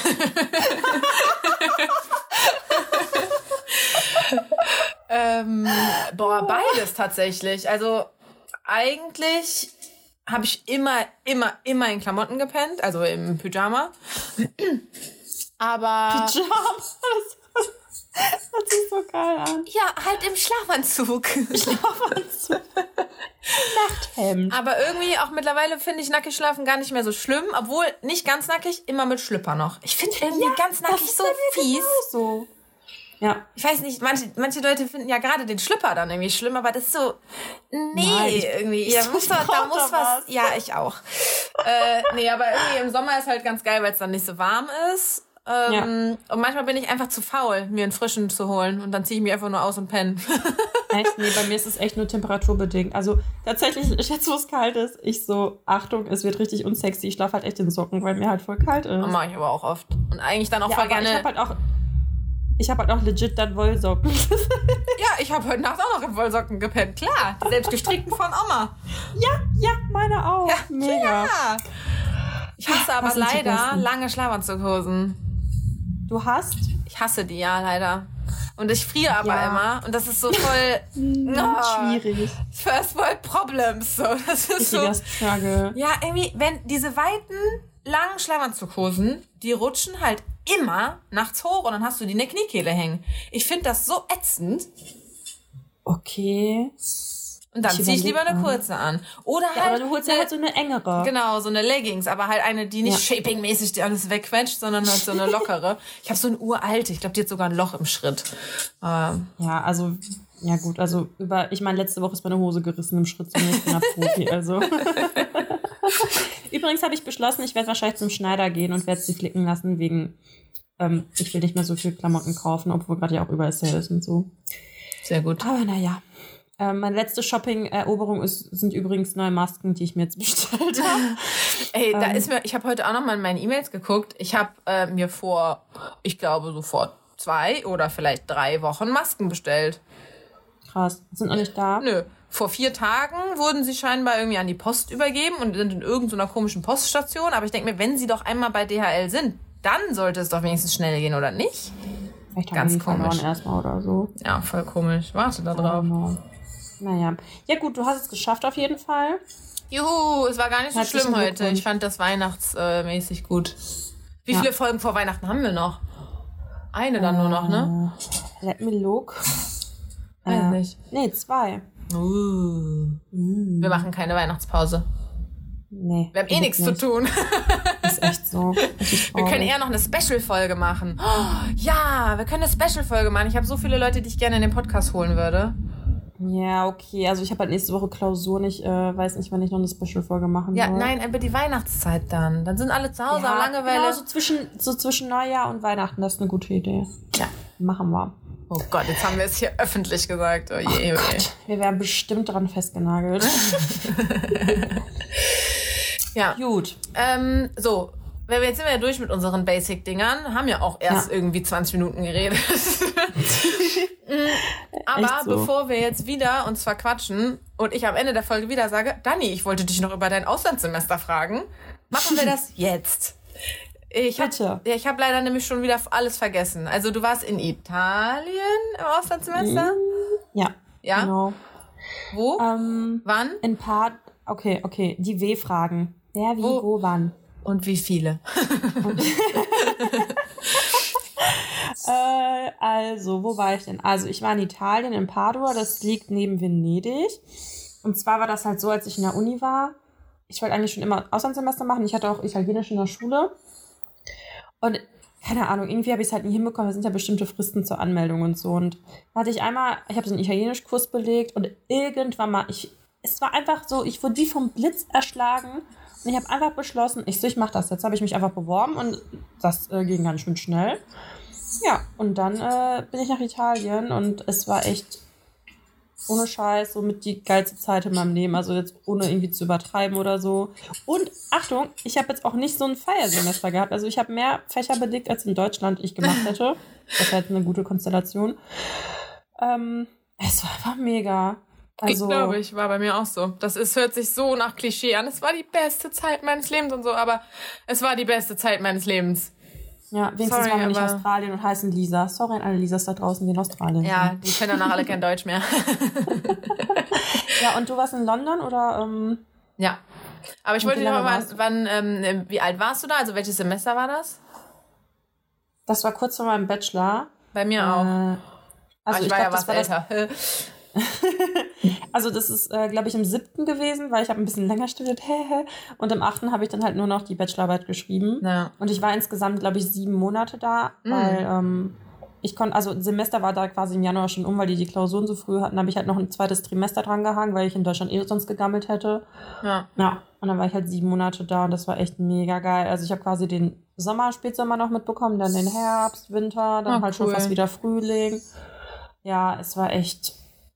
ähm, boah, beides tatsächlich. Also eigentlich habe ich immer, immer, immer in Klamotten gepennt, also im Pyjama. Aber Pyjamas. Das sich so geil an. ja, halt im Schlafanzug. Nachthemd. Aber irgendwie auch mittlerweile finde ich nackig schlafen gar nicht mehr so schlimm, obwohl nicht ganz nackig, immer mit Schlüpper noch. Ich finde irgendwie ganz nackig so fies. So. Ja. Ich weiß nicht, manche, manche Leute finden ja gerade den Schlüpper dann irgendwie schlimm, aber das ist so, nee, Nein, ich- irgendwie, ich da muss, da, da muss was, ja, ich auch. äh, nee, aber irgendwie im Sommer ist halt ganz geil, weil es dann nicht so warm ist. Ähm, Und manchmal bin ich einfach zu faul, mir einen frischen zu holen und dann ziehe ich mich einfach nur aus und penne. Echt? Nee, bei mir ist es echt nur temperaturbedingt. Also tatsächlich, jetzt wo es kalt ist, ich so, Achtung, es wird richtig unsexy. Ich schlafe halt echt in Socken, weil mir halt voll kalt ist. Mache ich aber auch oft. Und eigentlich dann auch ja, voll aber ich gerne. habe halt auch, ich habe halt auch legit dann Wollsocken. ja, ich habe heute Nacht auch noch in Wollsocken gepennt. Klar, die selbst gestrickten von Oma. ja, ja, meine auch. Mega. Ja. Ich hasse aber sind die leider lange Schlafanzughosen. Du hast Ich hasse die ja leider. Und ich friere aber Ja. immer. Und das ist so voll oh, schwierig. First World Problems. So. Das ist so. Richtiger Struggle. Ja, irgendwie, wenn diese weiten, langen Schlafanzughosen, die rutschen halt immer nachts hoch und dann hast du die in der Kniekehle hängen. Ich finde das so ätzend. Okay. Und dann ziehe ich lieber eine kurze an. Oder Ja, halt. aber du holst ja eine- halt so eine engere. Genau, so eine Leggings, aber halt eine, die nicht shaping-mäßig dir alles wegquetscht, sondern halt so eine lockere. Ich habe so eine uralte, ich glaube, die hat sogar ein Loch im Schritt. Ähm, Ja, also, ja gut, also über, ich meine, letzte Woche ist meine Hose gerissen im Schritt zu mir, ich bin Profi, also. Übrigens habe ich beschlossen, ich werde wahrscheinlich zum Schneider gehen und werde sie flicken lassen, wegen, ähm, ich will nicht mehr so viel Klamotten kaufen, obwohl gerade ja auch überall Sale ist und so. sehr gut. Aber naja. Ähm, meine letzte Shopping-Eroberung sind übrigens neue Masken, die ich mir jetzt bestellt habe. Ey, da Ähm. ist mir, ich habe heute auch noch mal in meine E-Mails geguckt. Ich habe äh, mir vor, ich glaube, so vor zwei oder vielleicht drei Wochen Masken bestellt. Krass. Sind noch nicht da? Nö. Vor vier Tagen wurden sie scheinbar irgendwie an die Post übergeben und sind in irgendeiner komischen Poststation. Aber ich denke mir, wenn sie doch einmal bei DHL sind, dann sollte es doch wenigstens schnell gehen, oder nicht? Vielleicht haben Ganz komisch. erstmal oder so. Ja, voll komisch. Warte da drauf. Genau. Naja. Ja gut, du hast es geschafft auf jeden Fall. Juhu, es war gar nicht so Herzlichen schlimm heute. Ich fand das weihnachtsmäßig gut. Wie Ja. viele Folgen vor Weihnachten haben wir noch? Eine dann nur noch, ne? Let me look. Weiß Äh, nicht. Nee, zwei. Uh. Wir machen keine Weihnachtspause. Nee. Wir haben eh nichts zu tun. Ist echt so. Richtig Wir können eher noch eine Special-Folge machen. Oh, ja, wir können eine Special-Folge machen. Ich habe so viele Leute, die ich gerne in den Podcast holen würde. Ja, okay. Also ich habe halt nächste Woche Klausur. Ich äh, weiß nicht, wann ich noch eine Special-Folge machen Ja, soll. nein, über die Weihnachtszeit dann. Dann sind alle zu Hause, ja, Langeweile. Genau, so zwischen, so zwischen Neujahr und Weihnachten. Das ist eine gute Idee. Ja. Machen wir. Oh Gott, jetzt haben wir es hier öffentlich gesagt. Oh je, oh je. Wir werden bestimmt dran festgenagelt. Ja. Gut. Ähm, so, wenn wir jetzt sind wir ja durch mit unseren Basic-Dingern, haben ja auch erst Ja. irgendwie 20 Minuten geredet. Aber Echt so. bevor wir jetzt wieder uns verquatschen und ich am Ende der Folge wieder sage, Dani, ich wollte dich noch über dein Auslandssemester fragen, machen wir das jetzt. Ich habe Bitte. ja, ich hab leider nämlich schon wieder alles vergessen. Also du warst in Italien im Auslandssemester? Ja. Ja? Genau. Wo? Ähm, Wann? ein paar. Okay, okay. Die W-Fragen. Wer, wie, Wo? wo, wann? Und wie viele? Äh, also, wo war ich denn? Also, ich war in Italien, in Padua. Das liegt neben Venedig. Und zwar war das halt so, als ich in der Uni war. Ich wollte eigentlich schon immer Auslandssemester machen. Ich hatte auch Italienisch in der Schule. Und keine Ahnung, irgendwie habe ich es halt nie hinbekommen. Da sind ja bestimmte Fristen zur Anmeldung und so. Und da hatte ich einmal, ich habe so einen Italienischkurs belegt und irgendwann mal, ich, es war einfach so, ich wurde wie vom Blitz erschlagen. Und ich habe einfach beschlossen, ich so, ich mache das. Jetzt habe ich mich einfach beworben und das äh, ging ganz schön schnell. Ja, und dann äh, bin ich nach Italien und es war echt ohne Scheiß somit die geilste Zeit in meinem Leben. Also jetzt ohne irgendwie zu übertreiben oder so. Und Achtung, ich habe jetzt auch nicht so ein Feiersemester gehabt. Also ich habe mehr Fächer belegt, als in Deutschland ich gemacht hätte. Das ist halt eine gute Konstellation. Ähm, es war einfach mega. Also, ich glaube, ich war bei mir auch so. Das ist, hört sich so nach Klischee an. Es war die beste Zeit meines Lebens und so, aber es war die beste Zeit meines Lebens. Ja, wenigstens Sorry, waren wir nicht Australien und heißen Lisa. Sorry an alle Lisas da draußen, die in Australien Ja, sind. die können danach alle kein Deutsch mehr. Ja, und du warst in London oder? Ähm, ja. Aber ich wollte noch mal, warst wann, ähm, wie alt warst du da? Also welches Semester war das? das war kurz vor meinem Bachelor. Bei mir Äh, auch. also Aber ich, ich war glaub, ja das was war das älter. Also das ist, äh, glaube ich, im siebten gewesen, weil ich habe ein bisschen länger studiert. und im achten habe ich dann halt nur noch die Bachelorarbeit geschrieben. Ja. Und ich war insgesamt, glaube ich, sieben Monate da, Mm. weil ähm, ich konnte, also ein Semester war da quasi im Januar schon um, weil die die Klausuren so früh hatten, habe ich halt noch ein zweites Trimester dran gehangen, weil ich in Deutschland eh sonst gegammelt hätte. ja. Ja, und dann war ich halt sieben Monate da und das war echt mega geil. Also ich habe quasi den Sommer, Spätsommer noch mitbekommen, dann den Herbst, Winter, dann Ah, halt schon cool. fast wieder Frühling. Ja, es war echt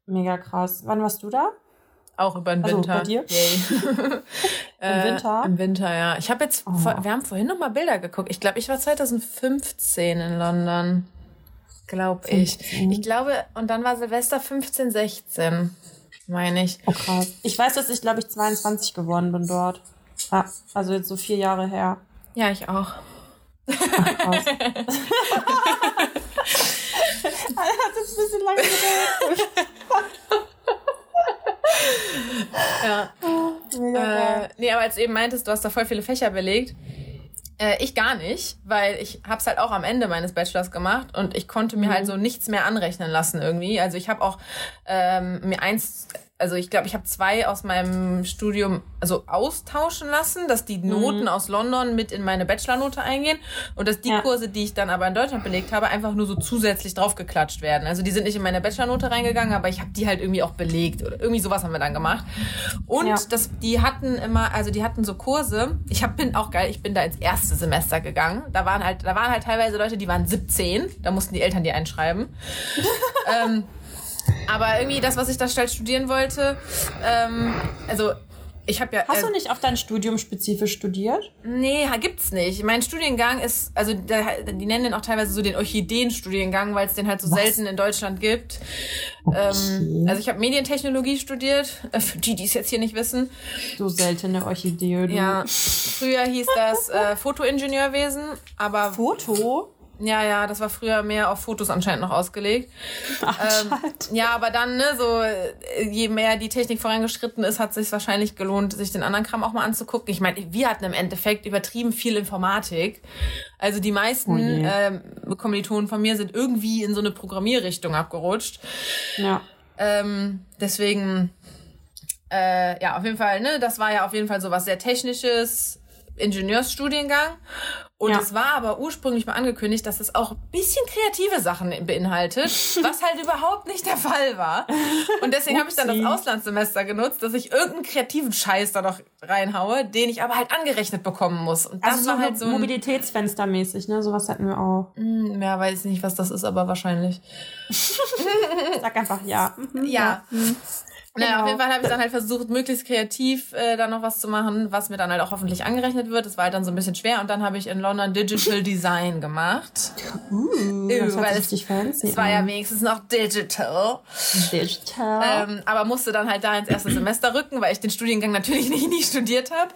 mega krass. Wann warst du da? Auch über den Also, Winter. bei dir? Yay. Im Winter? Im Winter, ja. Ich habe jetzt, Oh. vor, wir haben vorhin noch mal Bilder geguckt. Ich glaube, ich war 2015 in London. Glaube ich. 15. Ich glaube, und dann war Silvester 15, 16, meine ich. Oh krass. Ich weiß, dass ich, glaube ich, 22 geworden bin dort. Ja, also jetzt so vier Jahre her. Ja, ich auch. Ach, krass. Hat jetzt ein bisschen lange gedauert. Ja. Mega. Äh, nee, aber als du eben meintest, du hast da voll viele Fächer belegt. Äh, ich gar nicht, weil ich hab's halt auch am Ende meines Bachelors gemacht und ich konnte mir halt so nichts mehr anrechnen lassen irgendwie. Also ich habe auch ähm, mir eins, also ich glaube, ich habe zwei aus meinem Studium also austauschen lassen, dass die Noten aus London mit in meine Bachelornote eingehen und dass die Ja. Kurse, die ich dann aber in Deutschland belegt habe, einfach nur so zusätzlich draufgeklatscht werden. Also die sind nicht in meine Bachelornote reingegangen, aber ich habe die halt irgendwie auch belegt oder irgendwie sowas haben wir dann gemacht. Und Ja. das, die hatten immer, also die hatten so Kurse. Ich hab, bin auch geil, ich bin da ins erste Semester gegangen. Da waren halt, da waren halt teilweise Leute, die waren 17. Da mussten die Eltern die einschreiben. ähm, aber irgendwie das, was ich da schnell studieren wollte, ähm, also ich habe ja. Hast äh, du nicht auf dein Studium spezifisch studiert? Nee, gibt's nicht. Mein Studiengang ist, also da, die nennen den auch teilweise so den Orchideen-Studiengang, weil es den halt so Was? selten in Deutschland gibt. Okay. Ähm, also ich habe Medientechnologie studiert, äh, für die, die es jetzt hier nicht wissen. So seltene Orchidee. Du. Ja, früher hieß das äh, Fotoingenieurwesen, aber Foto? Ja, ja, das war früher mehr auf Fotos anscheinend noch ausgelegt. Ähm, Anscheinend. ja, aber dann, ne, so, äh, je mehr die Technik vorangeschritten ist, hat es sich wahrscheinlich gelohnt, sich den anderen Kram auch mal anzugucken. Ich meine, wir hatten im Endeffekt übertrieben viel Informatik. Also die meisten Oh ähm, Kommilitonen von mir sind irgendwie in so eine Programmierrichtung abgerutscht. Ja. Ähm, deswegen, äh, ja, auf jeden Fall, ne, das war ja auf jeden Fall so was sehr Technisches, Ingenieursstudiengang. Und ja. es war aber ursprünglich mal angekündigt, dass es auch ein bisschen kreative Sachen beinhaltet, was halt überhaupt nicht der Fall war. Und deswegen habe ich dann das Auslandssemester genutzt, dass ich irgendeinen kreativen Scheiß da noch reinhaue, den ich aber halt angerechnet bekommen muss. Und das also war so halt so ein Mobilitätsfenstermäßig, ne? Sowas hatten wir auch. Mm, ja, weiß nicht, was das ist, aber wahrscheinlich. Sag einfach ja. Ja. ja. Mhm. Naja, genau. auf jeden Fall habe ich dann halt versucht, möglichst kreativ äh, da noch was zu machen, was mir dann halt auch hoffentlich angerechnet wird. Das war halt dann so ein bisschen schwer. Und dann habe ich in London Digital Design gemacht. Uh, das weil richtig fancy. Es war ja wenigstens noch Digital. Digital. Ähm, aber musste dann halt da ins erste Semester rücken, weil ich den Studiengang natürlich nicht nie studiert habe.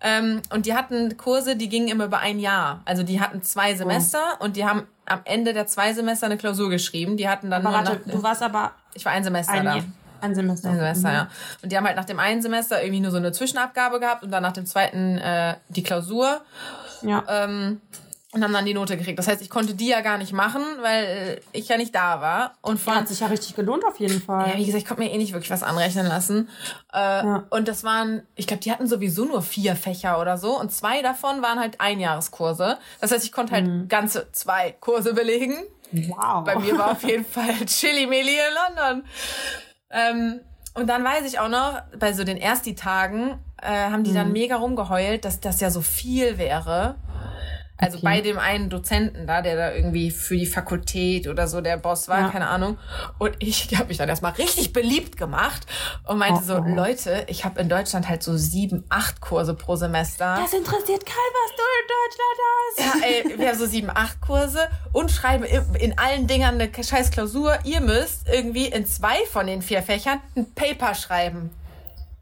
Ähm, und die hatten Kurse, die gingen immer über ein Jahr. Also die hatten zwei Semester oh. und die haben am Ende der zwei Semester eine Klausur geschrieben. Die hatten dann aber nur warte, nach, du warst aber ich war ein Semester ein da. Ein Semester. Ein Semester, mhm. ja. Und die haben halt nach dem einen Semester irgendwie nur so eine Zwischenabgabe gehabt und dann nach dem zweiten äh, die Klausur. Ja. Ähm, und haben dann die Note gekriegt. Das heißt, ich konnte die ja gar nicht machen, weil äh, ich ja nicht da war. Und von, ja, hat sich ja richtig gelohnt auf jeden Fall. Ja, wie gesagt, ich konnte mir eh nicht wirklich was anrechnen lassen. Äh, ja. Und das waren, ich glaube, die hatten sowieso nur vier Fächer oder so. Und zwei davon waren halt Einjahreskurse. Das heißt, ich konnte halt mhm. ganze zwei Kurse belegen. Wow. Bei mir war auf jeden Fall Chili Meli in London. Ähm, und dann weiß ich auch noch, bei so den Ersti-Tagen äh, haben die mhm. dann mega rumgeheult, dass das ja so viel wäre. Also okay. bei dem einen Dozenten da, der da irgendwie für die Fakultät oder so der Boss war, ja. keine Ahnung. Und ich habe mich dann erstmal richtig beliebt gemacht und meinte oh, so, oh. Leute, ich habe in Deutschland halt so sieben, acht Kurse pro Semester. Das interessiert keinen, was du in Deutschland hast. Ja, ey, wir haben so sieben, acht Kurse und schreiben in allen Dingern eine scheiß Klausur. Ihr müsst irgendwie in zwei von den vier Fächern ein Paper schreiben.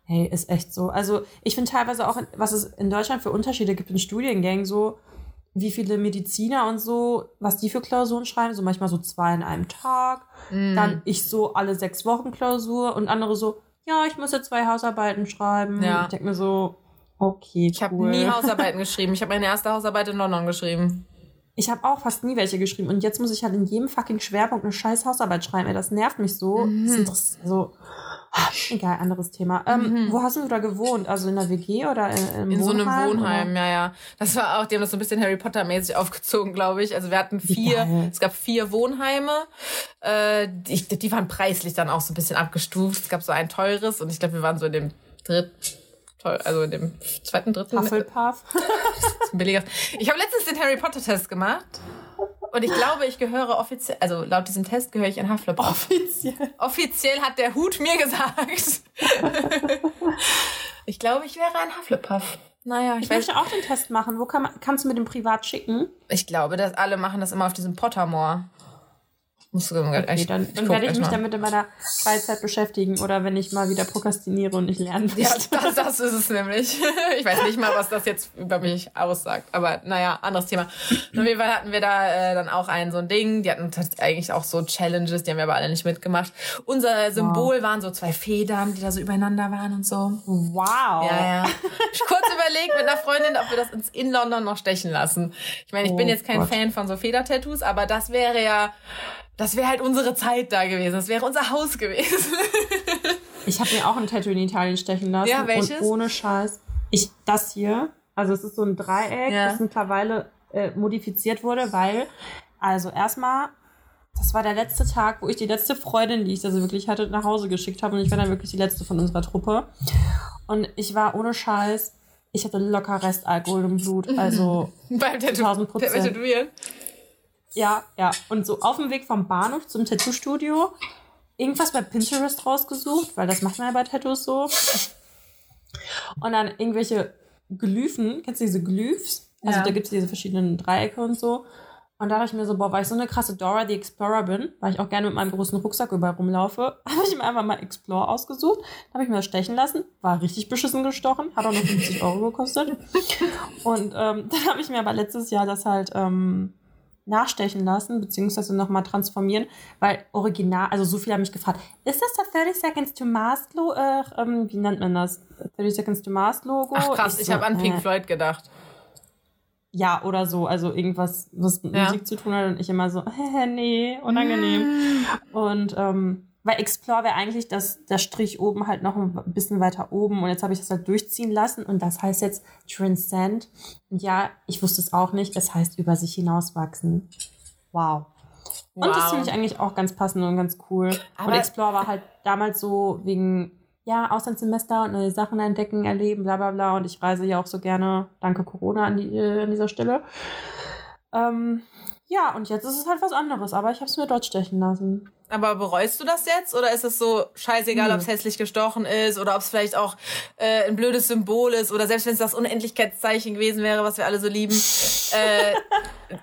Hey, ist echt so. Also ich finde teilweise auch, was es in Deutschland für Unterschiede gibt in Studiengängen, so wie viele Mediziner und so, was die für Klausuren schreiben, so manchmal so zwei in einem Tag, mm. dann ich so alle sechs Wochen Klausur und andere so, ja, ich muss jetzt zwei Hausarbeiten schreiben. Ja. Ich denke mir so, okay, Ich cool. habe nie Hausarbeiten geschrieben. Ich habe meine erste Hausarbeit in London geschrieben. Ich habe auch fast nie welche geschrieben und jetzt muss ich halt in jedem fucking Schwerpunkt eine scheiß Hausarbeit schreiben. Ey, das nervt mich so. Mhm. Das ist so, Egal, anderes Thema. Ähm, mhm. Wo hast du da gewohnt? Also in der WG oder im In Wohnheim, so einem Wohnheim, oder? ja, ja. Das war auch, die haben das so ein bisschen Harry Potter-mäßig aufgezogen, glaube ich. Also wir hatten vier, es gab vier Wohnheime. Äh, die, die waren preislich dann auch so ein bisschen abgestuft. Es gab so ein teures und ich glaube, wir waren so in dem dritten also in dem zweiten, dritten. Hufflepuff. billiger. Ich habe letztens den Harry Potter Test gemacht. Und ich glaube, ich gehöre offiziell, also laut diesem Test gehöre ich in Hufflepuff. Offiziell. Offiziell hat der Hut mir gesagt. ich glaube, ich wäre ein Hufflepuff. Naja, ich, ich möchte auch den Test machen. Wo kann man, kannst du mir den privat schicken? Ich glaube, dass alle machen das immer auf diesem Pottermore. Musst du okay, echt, dann, dann werde ich mich damit in meiner Freizeit beschäftigen oder wenn ich mal wieder prokrastiniere und nicht lernen will. Ja, das, das ist es nämlich. Ich weiß nicht mal, was das jetzt über mich aussagt. Aber naja, anderes Thema. Auf jeden Fall hatten wir da äh, dann auch ein so ein Ding. Die hatten eigentlich auch so Challenges, die haben wir aber alle nicht mitgemacht. Unser Symbol wow. waren so zwei Federn, die da so übereinander waren und so. Wow. Ja, ja. Ich kurz überlegt mit einer Freundin, ob wir das uns in London noch stechen lassen. Ich meine, ich oh bin jetzt kein Gott. Fan von so Federtattoos, aber das wäre ja das wäre halt unsere Zeit da gewesen. Das wäre unser Haus gewesen. ich habe mir auch ein Tattoo in Italien stechen lassen. Ja, welches? Und ohne Scheiß. Ich, das hier, also es ist so ein Dreieck, ja. das mittlerweile äh, modifiziert wurde, weil, also erstmal, das war der letzte Tag, wo ich die letzte Freundin, die ich da so wirklich hatte, nach Hause geschickt habe. Und ich war dann wirklich die letzte von unserer Truppe. Und ich war ohne Scheiß, ich hatte locker Restalkohol im Blut. Also Beim Tattoo 1000 Prozent. Ja, ja. Und so auf dem Weg vom Bahnhof zum Tattoo-Studio irgendwas bei Pinterest rausgesucht, weil das macht man ja bei Tattoos so. Und dann irgendwelche Glyphen, kennst du diese Glyphs? Also ja. da gibt es diese verschiedenen Dreiecke und so. Und da dachte ich mir so, boah, weil ich so eine krasse Dora the Explorer bin, weil ich auch gerne mit meinem großen Rucksack überall rumlaufe, habe ich mir einfach mal Explore ausgesucht. Da habe ich mir das stechen lassen. War richtig beschissen gestochen. Hat auch noch 50 Euro gekostet. Und ähm, dann habe ich mir aber letztes Jahr das halt ähm, nachstechen lassen, beziehungsweise nochmal transformieren, weil original, also so viele haben mich gefragt, ist das das 30 Seconds to Mars Logo, äh, ähm, wie nennt man das? 30 Seconds to Mars Logo? Ach krass, ich, so, habe an Pink äh, Floyd gedacht. Ja, oder so, also irgendwas, was mit ja. Musik zu tun hat und ich immer so, nee, unangenehm. Und ähm, weil Explore wäre eigentlich das, der Strich oben halt noch ein bisschen weiter oben und jetzt habe ich das halt durchziehen lassen und das heißt jetzt Transcend. Und ja, ich wusste es auch nicht, es heißt über sich hinauswachsen. Wow. Und das Wow. finde ich eigentlich auch ganz passend und ganz cool. Aber- und Explore war halt damals so wegen, ja, Auslandssemester und neue Sachen entdecken, erleben, bla bla bla. Und ich reise ja auch so gerne, danke Corona an, die, äh, an dieser Stelle. Ähm, ja, und jetzt ist es halt was anderes, aber ich habe es mir dort stechen lassen. Aber bereust du das jetzt? Oder ist es so scheißegal, Nö. ob es hässlich gestochen ist oder ob es vielleicht auch äh, ein blödes Symbol ist oder selbst wenn es das Unendlichkeitszeichen gewesen wäre, was wir alle so lieben. äh,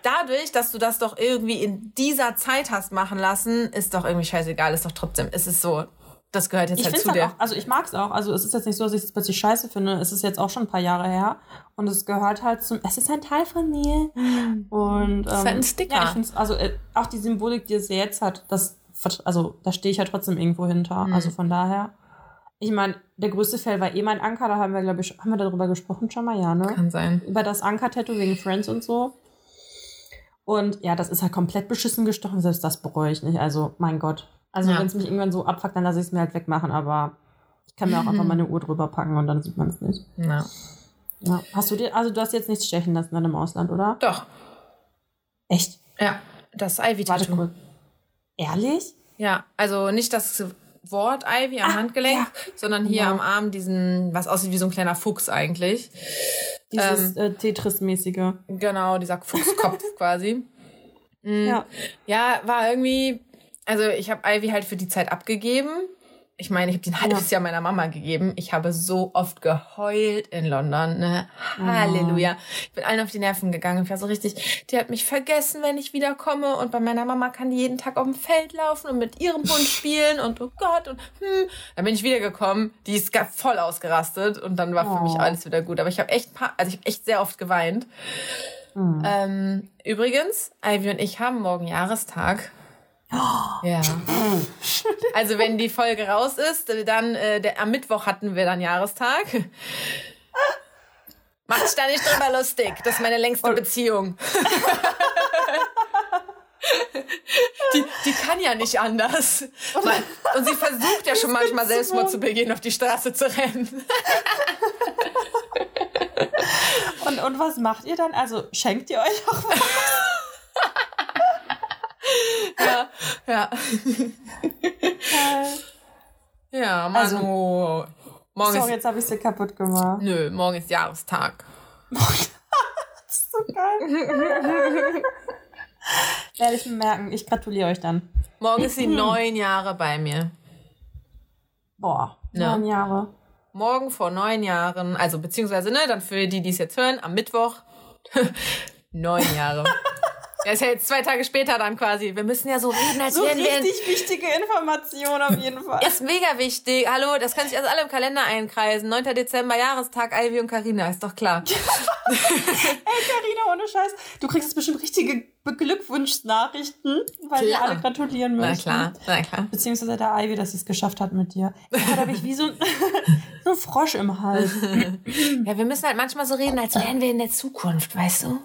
dadurch, dass du das doch irgendwie in dieser Zeit hast machen lassen, ist doch irgendwie scheißegal, ist doch trotzdem, ist es so, das gehört jetzt Ich halt zu halt dir. auch, also ich mag es auch. Also es ist jetzt nicht so, dass ich es plötzlich scheiße finde. Es ist jetzt auch schon ein paar Jahre her. Und es gehört halt zum, es ist ein Teil von mir. Und, ähm, ist halt ein Sticker. Ja, ich finde also äh, auch die Symbolik, die es jetzt hat, das, also da stehe ich halt trotzdem irgendwo hinter. Mhm. Also von daher. Ich meine, der größte Fell war eh mein Anker, da haben wir, glaube ich, haben wir darüber gesprochen schon mal, ja, ne? Kann sein. Über das Anker-Tattoo wegen Friends und so. Und ja, das ist halt komplett beschissen gestochen, selbst das bereue ich nicht. Also, mein Gott. Also, Ja. wenn es mich irgendwann so abfuckt, dann lasse ich es mir halt wegmachen, aber ich kann mir auch einfach meine Uhr drüber packen und dann sieht man es nicht. Ja. Ja. Hast du dir, also du hast jetzt nichts stechen lassen dann im Ausland, oder? Doch. Echt? Ja. Das Warte Ivy-Tattoo. kurz. Ehrlich? Ja, also nicht das Wort Ivy am Ah, Handgelenk, sondern hier Genau. am Arm diesen, was aussieht wie so ein kleiner Fuchs eigentlich. Dieses Ähm. äh, Tetris-mäßige. Genau, dieser Fuchskopf quasi. Mhm. Ja. Ja, war irgendwie, also ich habe Ivy halt für die Zeit abgegeben. Ich meine, ich habe den ein halbes Jahr meiner Mama gegeben. Ich habe so oft geheult in London. Ne? Halleluja. Ich bin allen auf die Nerven gegangen. Ich war so richtig, die hat mich vergessen, wenn ich wiederkomme. Und bei meiner Mama kann die jeden Tag auf dem Feld laufen und mit ihrem Hund spielen. Und oh Gott. Und hm. Dann bin ich wiedergekommen. Die ist voll ausgerastet. Und dann war für mich Oh. alles wieder gut. Aber ich habe echt, also ich habe echt sehr oft geweint. Hm. Ähm, übrigens, Ivy und ich haben morgen Jahrestag. Ja. Also wenn die Folge raus ist, dann äh, der, am Mittwoch hatten wir dann Jahrestag. Mach dich da nicht drüber lustig. Das ist meine längste Beziehung. Die, die kann ja nicht anders. Und sie versucht ja schon manchmal Selbstmord zu begehen, auf die Straße zu rennen. Und, und was macht ihr dann? Also schenkt ihr euch auch was? Ja, ja. Ja, Manu. Also- morgen Sorry, ist, jetzt habe ich sie kaputt gemacht. nö, morgen ist Jahrestag. Das ist so geil. Werde ich mir merken. Ich gratuliere euch dann. Morgen ist sie neun Jahre bei mir. Boah, Ja. neun Jahre. Morgen vor neun Jahren, also beziehungsweise, ne, dann für die, die es jetzt hören, am Mittwoch neun Jahre. Er ist ja jetzt zwei Tage später dann quasi. Wir müssen ja so reden, als So wären wir in richtig wichtige Information auf jeden Fall. Ist mega wichtig. Hallo, das können sich also alle im Kalender einkreisen. 9. Dezember, Jahrestag, Ivy und Karina, ist doch klar. Ey, Carina, ohne Scheiß. Du kriegst jetzt bestimmt richtige Beglückwunschnachrichten, weil wir alle gratulieren Na möchten. klar, na klar. Beziehungsweise der Ivy, dass sie es geschafft hat mit dir. Da habe ich wie so ein, so ein Frosch im Hals. Ja, wir müssen halt manchmal so reden, als wären wir in der Zukunft, weißt du?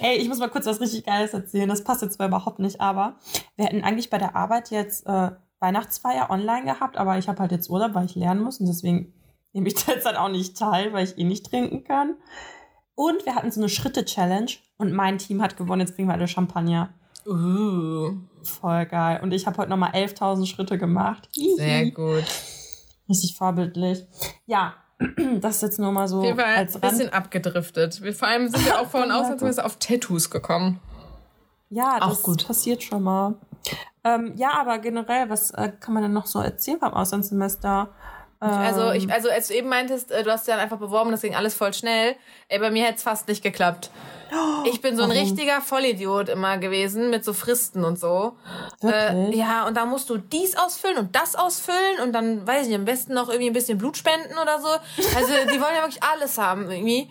Ey, ich muss mal kurz was richtig Geiles erzählen. Das passt jetzt zwar überhaupt nicht, aber wir hätten eigentlich bei der Arbeit jetzt äh, Weihnachtsfeier online gehabt, aber ich habe halt jetzt Urlaub, weil ich lernen muss und deswegen nehme ich da jetzt halt auch nicht teil, weil ich eh nicht trinken kann. Und wir hatten so eine Schritte-Challenge und mein Team hat gewonnen. Jetzt kriegen wir alle Champagner. Uh, Voll geil. Und ich habe heute nochmal 11.000 Schritte gemacht. sehr gut. Richtig vorbildlich. Ja, das ist jetzt nur mal so jeden Fall ein Rand. bisschen abgedriftet. Wir, vor allem sind wir auch von ausnahmsweise auf Tattoos gekommen. Ja, Auch das gut. passiert schon mal. Ähm, ja, aber generell, was äh, kann man denn noch so erzählen beim Auslandssemester? Ähm, Also, ich, also als du eben meintest, äh, du hast ja einfach beworben, das ging alles voll schnell. Ey, bei mir hätte es fast nicht geklappt. Ich bin so ein Warum? richtiger Vollidiot immer gewesen mit so Fristen und so. Äh, ja, und da musst du dies ausfüllen und das ausfüllen und dann, weiß ich nicht, am besten noch irgendwie ein bisschen Blut spenden oder so. Also die wollen ja wirklich alles haben irgendwie.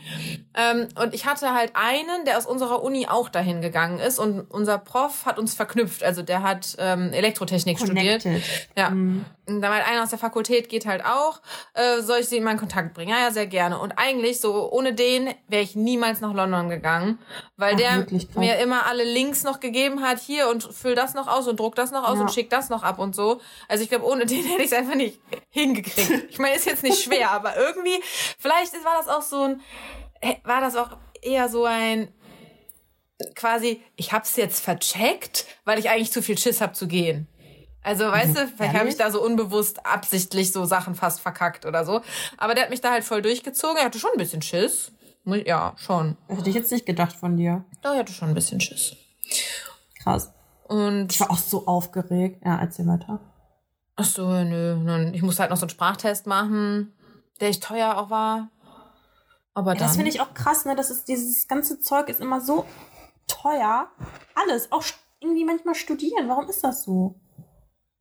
Ähm, und ich hatte halt einen, der aus unserer Uni auch dahin gegangen ist und unser Prof hat uns verknüpft. Also der hat ähm, Elektrotechnik studiert. Connected. Ja. Mhm. Und da war halt einer aus der Fakultät, geht halt auch. Äh, soll ich sie in meinen Kontakt bringen? Ja, ja, sehr gerne. Und eigentlich, so ohne den wäre ich niemals nach London gegangen. Weil Ach, der wirklich mir immer alle Links noch gegeben hat, hier und füll das noch aus und druck das noch aus Ja. und schick das noch ab und so. Also ich glaube, ohne den hätte ich es einfach nicht hingekriegt. Ich meine, ist jetzt nicht schwer, aber irgendwie, vielleicht war das auch so ein, war das auch eher so ein, quasi, ich hab's jetzt vercheckt, weil ich eigentlich zu viel Schiss hab zu gehen. Also, weißt du, vielleicht habe ich da so unbewusst absichtlich so Sachen fast verkackt oder so. Aber der hat mich da halt voll durchgezogen. Er hatte schon ein bisschen Schiss. Ja, schon. Hätte ich jetzt nicht gedacht von dir. Doch, er hatte schon ein bisschen Schiss. Krass. Und Ich war auch so aufgeregt. Ja, erzähl weiter. ach so, nö, ich musste halt noch so einen Sprachtest machen, der echt teuer auch war. Aber Ja, das finde ich auch krass, ne? Das ist, dieses ganze Zeug ist immer so teuer. Alles. Auch irgendwie manchmal studieren. Warum ist das so?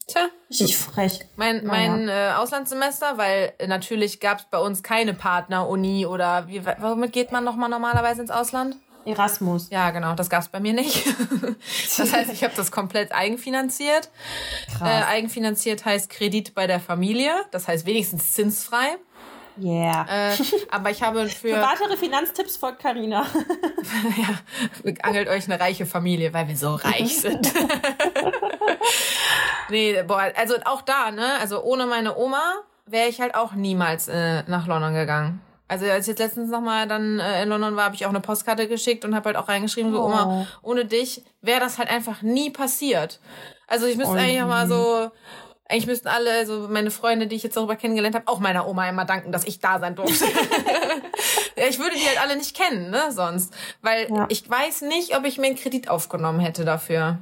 Tja, Richtig frech. mein, Naja. mein äh, Auslandssemester, weil äh, natürlich gab es bei uns keine Partner-Uni oder wie, womit geht man nochmal normalerweise ins Ausland? Erasmus. Ja, genau, das gab's bei mir nicht. das heißt, ich habe das komplett eigenfinanziert. Äh, Krass. eigenfinanziert heißt Kredit bei der Familie, das heißt wenigstens zinsfrei. yeah. Äh, aber ich habe Für für weitere Finanztipps folgt Carina. ja, angelt euch eine reiche Familie, weil wir so reich sind. Nee, boah, also auch da, ne? Also ohne meine Oma wäre ich halt auch niemals äh, nach London gegangen. Also als ich jetzt letztens nochmal dann äh, in London war, habe ich auch eine Postkarte geschickt und habe halt auch reingeschrieben, so Oh. Oma, ohne dich wäre das halt einfach nie passiert. Also ich müsste Oh, eigentlich auch mal so, eigentlich müssten alle, so meine Freunde, die ich jetzt darüber kennengelernt habe, auch meiner Oma immer danken, dass ich da sein durfte. ja, ich würde die halt alle nicht kennen, ne, sonst. Weil Ja. ich weiß nicht, ob ich mir einen Kredit aufgenommen hätte dafür.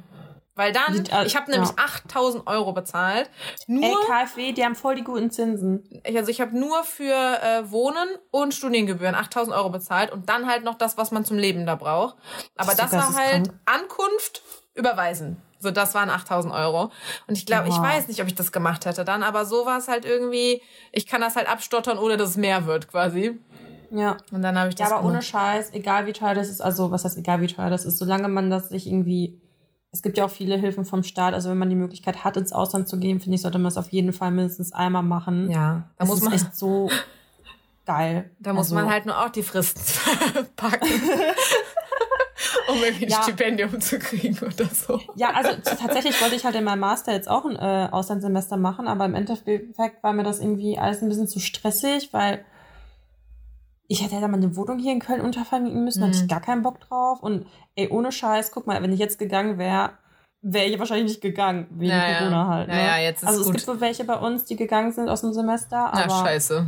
Weil dann, al- ich habe nämlich ja. 8000 Euro bezahlt. Nur, Ey, KfW, die haben voll die guten Zinsen. also ich habe nur für äh, Wohnen und Studiengebühren 8000 Euro bezahlt und dann halt noch das, was man zum Leben da braucht. Aber Das das, war halt geisteskrank. Ankunft, überweisen. So, das waren 8000 Euro. Und ich glaube, ich Wow. weiß nicht, ob ich das gemacht hätte dann, aber so war es halt irgendwie, ich kann das halt abstottern, ohne dass es mehr wird quasi. Ja. Und dann habe ich Ja, das aber ohne gemacht. Scheiß, egal wie teuer das ist, also was heißt egal wie teuer das ist, solange man das sich irgendwie. Es gibt ja auch viele Hilfen vom Staat, also wenn man die Möglichkeit hat, ins Ausland zu gehen, finde ich, sollte man es auf jeden Fall mindestens einmal machen. Ja, da das muss ist man, echt so geil. da muss Also, man halt nur auch die Fristen packen. um irgendwie ein Ja. Stipendium zu kriegen oder so. Ja, also tatsächlich wollte ich halt in meinem Master jetzt auch ein äh, Auslandssemester machen, aber im Endeffekt war mir das irgendwie alles ein bisschen zu stressig, weil ich hätte ja mal eine Wohnung hier in Köln untervermieten müssen, da hatte Mhm. ich gar keinen Bock drauf. Und ey, ohne Scheiß, guck mal, wenn ich jetzt gegangen wäre, wäre ich wahrscheinlich nicht gegangen, wegen Ja, ja. Corona halt. Ne? ja, jetzt ist also es gut. gibt wohl welche bei uns, die gegangen sind aus dem Semester, Na, aber scheiße.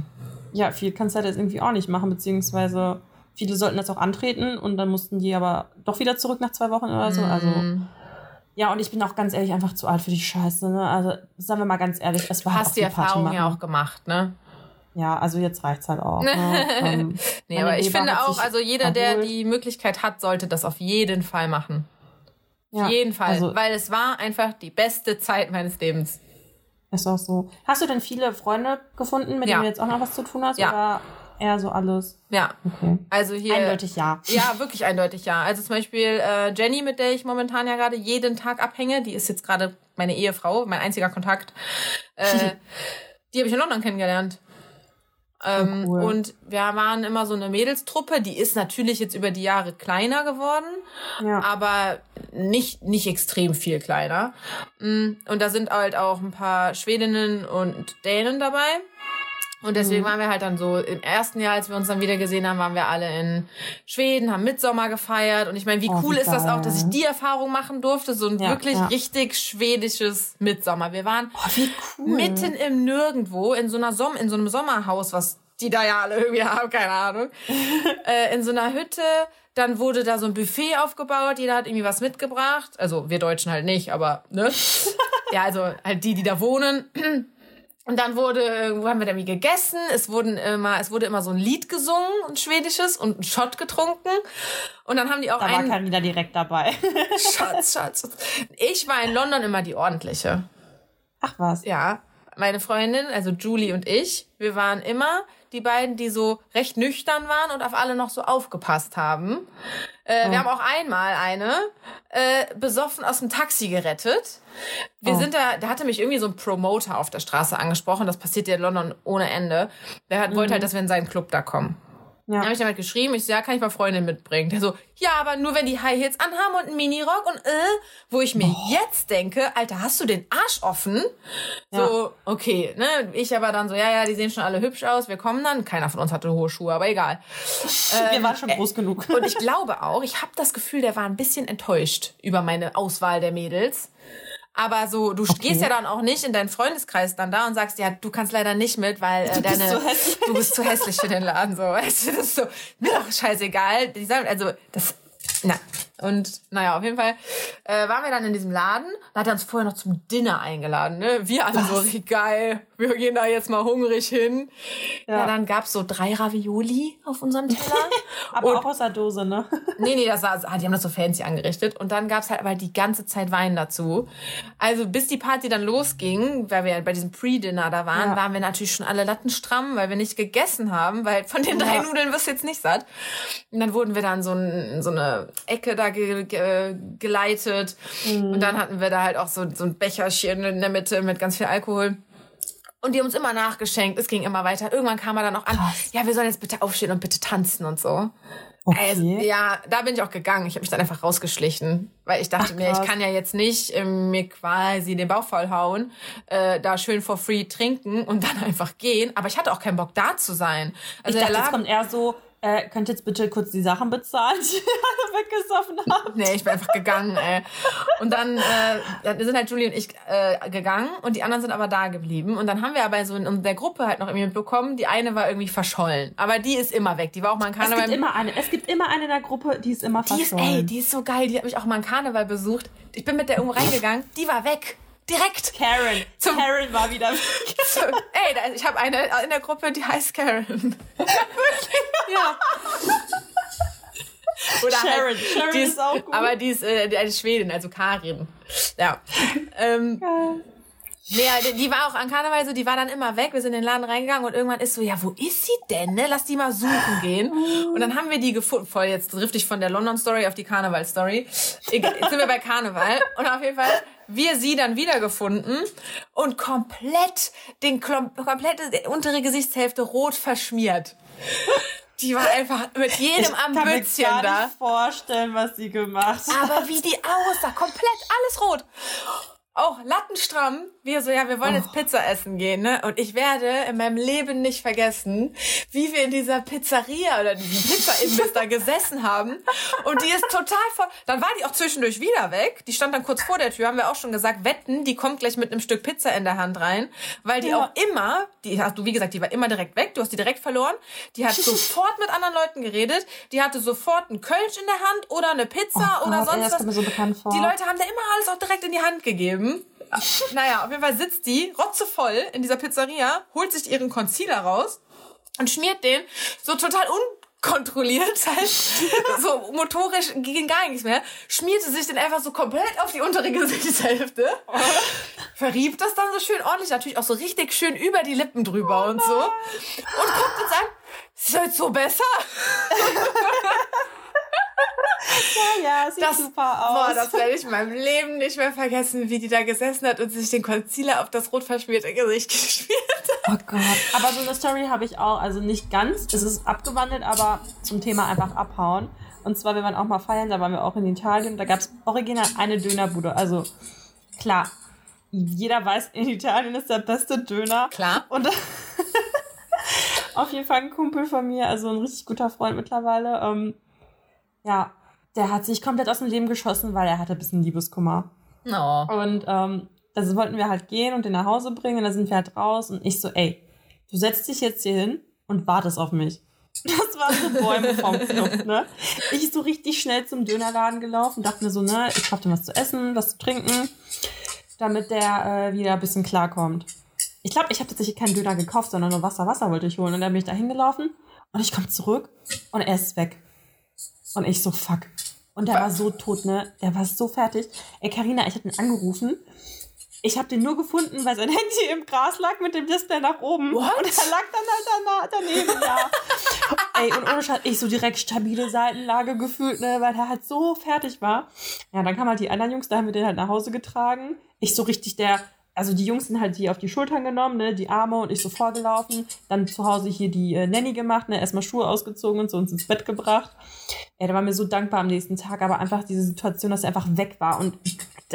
ja, viel kannst du halt jetzt irgendwie auch nicht machen, beziehungsweise viele sollten das auch antreten und dann mussten die aber doch wieder zurück nach zwei Wochen oder so. Also Mm. ja, und ich bin auch ganz ehrlich einfach zu alt für die Scheiße. Ne? Also sagen wir mal ganz ehrlich, es war halt hast die so Party Erfahrung ja auch gemacht, ne? Ja, also jetzt reicht's halt auch. Ne? ähm, Nee, aber ich Leber finde auch, also jeder, der erholt. die Möglichkeit hat, sollte das auf jeden Fall machen. ja, Auf jeden Fall. Also weil es war einfach die beste Zeit meines Lebens. ist auch so. Hast du denn viele Freunde gefunden, mit Ja. denen du jetzt auch noch was zu tun hast? Ja. Oder eher so alles? Ja. Okay. Also hier. Eindeutig ja. Ja, wirklich eindeutig ja. Also zum Beispiel äh, Jenny, mit der ich momentan ja gerade jeden Tag abhänge, die ist jetzt gerade meine Ehefrau, mein einziger Kontakt. Äh, die habe ich in London kennengelernt. Ähm, cool. Und wir waren immer so eine Mädelstruppe, die ist natürlich jetzt über die Jahre kleiner geworden, Ja. aber nicht, nicht extrem viel kleiner. Mm, Und da sind halt auch ein paar Schwedinnen und Dänen dabei. Und deswegen waren wir halt dann so, im ersten Jahr, als wir uns dann wieder gesehen haben, waren wir alle in Schweden, haben Mitsommer gefeiert. Und ich meine, wie Oh, cool wie ist das auch, dass ich die Erfahrung machen durfte, so ein Ja, wirklich ja. richtig schwedisches Mitsommer. Wir waren Oh, cool. mitten im Nirgendwo in so einer Som in so einem Sommerhaus, was die da ja alle irgendwie haben, keine Ahnung. äh, in so einer Hütte. Dann wurde da so ein Buffet aufgebaut. Jeder hat irgendwie was mitgebracht. Also wir Deutschen halt nicht, aber ne? ja, also halt die, die da wohnen. Und dann wurde, wo haben wir da irgendwie gegessen? Es wurden immer, es wurde immer so ein Lied gesungen, ein schwedisches und ein Shot getrunken. Und dann haben die auch Da war einen Carina direkt dabei. Schatz, Schatz. Ich war in London immer die ordentliche. Ach was. Ja, meine Freundin, also Julie und ich, wir waren immer die beiden, die so recht nüchtern waren und auf alle noch so aufgepasst haben. Äh, Wir haben auch einmal eine äh, besoffen aus dem Taxi gerettet. Wir Oh. sind da, da hatte mich irgendwie so ein Promoter auf der Straße angesprochen. Das passiert ja in London ohne Ende. Der hat, wollte halt, dass wir in seinen Club da kommen. Ja. Dann habe ich damit geschrieben, ich so, ja, kann ich mal Freundin mitbringen. Der so, ja, aber nur wenn die High Heels anhaben und einen Minirock und äh, wo ich mir oh. jetzt denke, Alter, hast du den Arsch offen? Ja. So, okay, ne? Ich aber dann so, ja, ja, die sehen schon alle hübsch aus, wir kommen dann. Keiner von uns hatte hohe Schuhe, aber egal. wir ähm, waren schon groß genug. Und ich glaube auch, ich habe das Gefühl, der war ein bisschen enttäuscht über meine Auswahl der Mädels. Aber so, du okay. gehst ja dann auch nicht in deinen Freundeskreis dann da und sagst, ja, du kannst leider nicht mit, weil äh, du deine, bist du bist zu hässlich für den Laden, so, weißt du, das ist so, mir doch scheißegal. Die sagen, also, das, na, und naja, auf jeden Fall äh, waren wir dann in diesem Laden. Da hat er uns vorher noch zum Dinner eingeladen. Ne? Wir alle so, geil, wir gehen da jetzt mal hungrig hin. Ja, ja dann gab's so drei Ravioli auf unserem Teller. aber und, auch aus der Dose, ne? nee, nee, das war, ah, die haben das so fancy angerichtet. Und dann gab's halt aber die ganze Zeit Wein dazu. Also bis die Party dann losging, weil wir bei diesem Pre-Dinner da waren, ja. waren wir natürlich schon alle lattenstramm, weil wir nicht gegessen haben, weil von den drei ja. Nudeln wirst du jetzt nicht satt. Und dann wurden wir dann so, ein, so eine Ecke da ge ge geleitet. Mhm. Und dann hatten wir da halt auch so, so ein Becherchen in der Mitte mit ganz viel Alkohol. Und die haben uns immer nachgeschenkt. Es ging immer weiter. Irgendwann kam er dann auch an, Krass. ja, wir sollen jetzt bitte aufstehen und bitte tanzen und so. Okay. Also, ja, da bin ich auch gegangen. Ich habe mich dann einfach rausgeschlichen, weil ich dachte Ach, mir, ich kann ja jetzt nicht äh, mir quasi den Bauch vollhauen, äh, da schön for free trinken und dann einfach gehen. Aber ich hatte auch keinen Bock da zu sein. Also ich dachte, es kommt eher so, äh, könnt jetzt bitte kurz die Sachen bezahlen, die ihr weggesoffen habt? Nee, ich bin einfach gegangen, ey. Und dann, äh, dann sind halt Julie und ich äh, gegangen und die anderen sind aber da geblieben. Und dann haben wir aber so in der Gruppe halt noch irgendwie mitbekommen, die eine war irgendwie verschollen. Aber die ist immer weg. Die war auch mal in Karneval. Es gibt immer eine, es gibt immer eine in der Gruppe, die ist immer verschollen. Die ist, ey, die ist so geil. Die hat mich auch mal in Karneval besucht. Ich bin mit der irgendwo reingegangen. Die war weg. Direkt. Karen. Zum, Karen war wieder weg. Zum, ey, ich habe eine in der Gruppe, die heißt Karen. ja. Oder Sharon. Halt, Sharon die ist, ist, auch gut. Aber die ist äh, eine Schwedin, also Karin. Ja. Ähm, Nee, die, war auch an Karneval so, die war dann immer weg. Wir sind in den Laden reingegangen und irgendwann ist so, ja, wo ist sie denn? Ne? Lass die mal suchen gehen. Und dann haben wir die gefunden. Voll, jetzt trifft ich von der London Story auf die Karneval Story. Jetzt sind wir bei Karneval. Und auf jeden Fall wir sie dann wiedergefunden und komplett den komplette untere Gesichtshälfte rot verschmiert. Die war einfach mit jedem am Bützchen da. Ich kann mir gar nicht vorstellen, was sie gemacht hat. Aber wie die aussah, komplett alles rot auch lattenstramm. Wir so, ja, wir wollen oh. jetzt Pizza essen gehen, ne? Und ich werde in meinem Leben nicht vergessen, wie wir in dieser Pizzeria oder diesem Pizza-Imbiss da gesessen haben. Und die ist total voll. Dann war die auch zwischendurch wieder weg. Die stand dann kurz vor der Tür, haben wir auch schon gesagt, wetten, die kommt gleich mit einem Stück Pizza in der Hand rein. Weil die ja. auch immer, die hast du, wie gesagt, die war immer direkt weg. Du hast die direkt verloren. Die hat sofort mit anderen Leuten geredet. Die hatte sofort einen Kölsch in der Hand oder eine Pizza oh oder Gott, sonst ey, was. So. Die Leute haben da immer alles auch direkt in die Hand gegeben geben. Naja, auf jeden Fall sitzt die rotzevoll in dieser Pizzeria, holt sich ihren Concealer raus und schmiert den so total unkontrolliert, halt, so motorisch ging gar nichts mehr, schmierte sich den einfach so komplett auf die untere Gesichtshälfte, verrieb das dann so schön ordentlich, natürlich auch so richtig schön über die Lippen drüber oh und so. Und guckt uns an, ist jetzt so besser? ja, ja, sieht das, super aus. Boah, das werde ich in meinem Leben nicht mehr vergessen, wie die da gesessen hat und sich den Concealer auf das rot verschmierte Gesicht geschmiert hat. Oh Gott. Aber so eine Story habe ich auch, also nicht ganz, es ist abgewandelt, aber zum Thema einfach abhauen. Und zwar, wir waren auch mal feiern, da waren wir auch in Italien, da gab es original eine Dönerbude. Also klar, jeder weiß, in Italien ist der beste Döner. Klar. Und auf jeden Fall ein Kumpel von mir, also ein richtig guter Freund mittlerweile, ähm, ja, der hat sich komplett aus dem Leben geschossen, weil er hatte ein bisschen Liebeskummer. Oh. Und ähm, da wollten wir halt gehen und den nach Hause bringen und da sind wir halt raus und ich so, ey, du setzt dich jetzt hier hin und wartest auf mich. Das waren so Bäume vom Flucht, ne? Ich so richtig schnell zum Dönerladen gelaufen, dachte mir so, ne, ich kauf dir was zu essen, was zu trinken, damit der äh, wieder ein bisschen klarkommt. Ich glaube, ich habe tatsächlich keinen Döner gekauft, sondern nur Wasser. Wasser wollte ich holen. Und dann bin ich da hingelaufen und ich komme zurück und er ist weg. Und ich so, fuck. Und der Was? war so tot, ne? Der war so fertig. Ey, Karina, ich hab ihn angerufen. Ich habe den nur gefunden, weil sein Handy im Gras lag mit dem Display nach oben. What? Und er lag dann halt daneben, ja. Ey, und ohne Scheiß, ich so direkt stabile Seitenlage gefühlt, ne, weil er halt so fertig war. Ja, dann kamen halt die anderen Jungs, da haben wir den halt nach Hause getragen. Ich so richtig der also die Jungs sind halt hier auf die Schultern genommen, ne, die Arme und ich so vorgelaufen. Dann zu Hause hier die äh, Nanny gemacht, ne, erstmal Schuhe ausgezogen und so uns ins Bett gebracht. Ey, der war mir so dankbar am nächsten Tag, aber einfach diese Situation, dass er einfach weg war und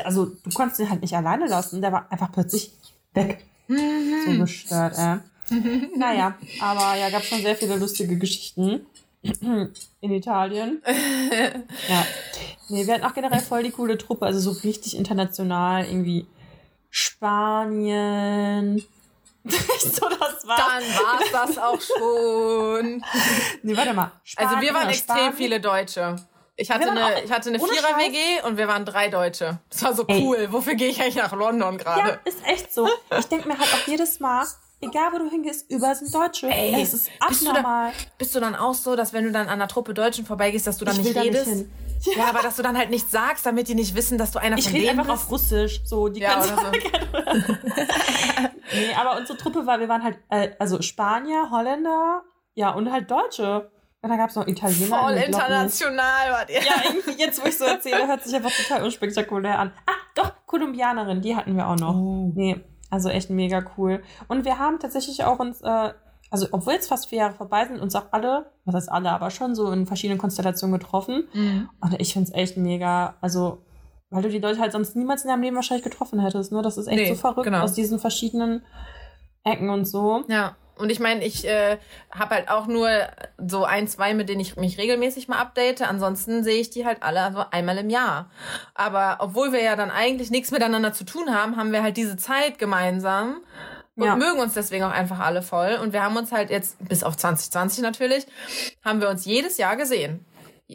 also du konntest ihn halt nicht alleine lassen, der war einfach plötzlich weg. so gestört, äh. naja, aber ja, gab schon sehr viele lustige Geschichten in Italien. ja. Nee, wir hatten auch generell voll die coole Truppe, also so richtig international, irgendwie Spanien. so, das war's. Dann war's das auch schon. nee, warte mal. Spanien, also wir waren extrem Spanien. viele Deutsche. Ich hatte eine, ich hatte eine Vierer-WG und wir waren drei Deutsche. Das war so Ey. cool. Wofür gehe ich eigentlich nach London gerade? Ja, ist echt so. Ich denke mir halt auch jedes Mal, egal wo du hingehst, überall sind Deutsche. Ey, es ist abnormal. Bist du, dann, bist du dann auch so, dass wenn du dann an einer Truppe Deutschen vorbeigehst, dass du dann ich nicht redest? Da nicht ja. ja. aber dass du dann halt nichts sagst, damit die nicht wissen, dass du einer ich von denen bist. Ich rede einfach auf Russisch. So, die ja, oder so. nee, aber unsere Truppe war, wir waren halt, äh, also Spanier, Holländer, ja, und halt Deutsche. Und dann gab es noch Italiener. Voll international war ihr. Ja, irgendwie, jetzt wo ich so erzähle, hört sich einfach total unspektakulär an. Ah, doch, Kolumbianerin, die hatten wir auch noch. Oh. Nee, also echt mega cool. Und wir haben tatsächlich auch uns, äh, also obwohl jetzt fast vier Jahre vorbei sind, uns auch alle, was heißt alle, aber schon so in verschiedenen Konstellationen getroffen. Mhm. Und ich finde es echt mega, also weil du die Leute halt sonst niemals in deinem Leben wahrscheinlich getroffen hättest. Ne? Das ist echt nee, so verrückt genau. aus diesen verschiedenen Ecken und so. Ja. Und ich meine, ich äh, habe halt auch nur so ein, zwei, mit denen ich mich regelmäßig mal update. Ansonsten sehe ich die halt alle also einmal im Jahr. Aber obwohl wir ja dann eigentlich nichts miteinander zu tun haben, haben wir halt diese Zeit gemeinsam und ja. mögen uns deswegen auch einfach alle voll. Und wir haben uns halt jetzt, bis auf 2020 natürlich, haben wir uns jedes Jahr gesehen.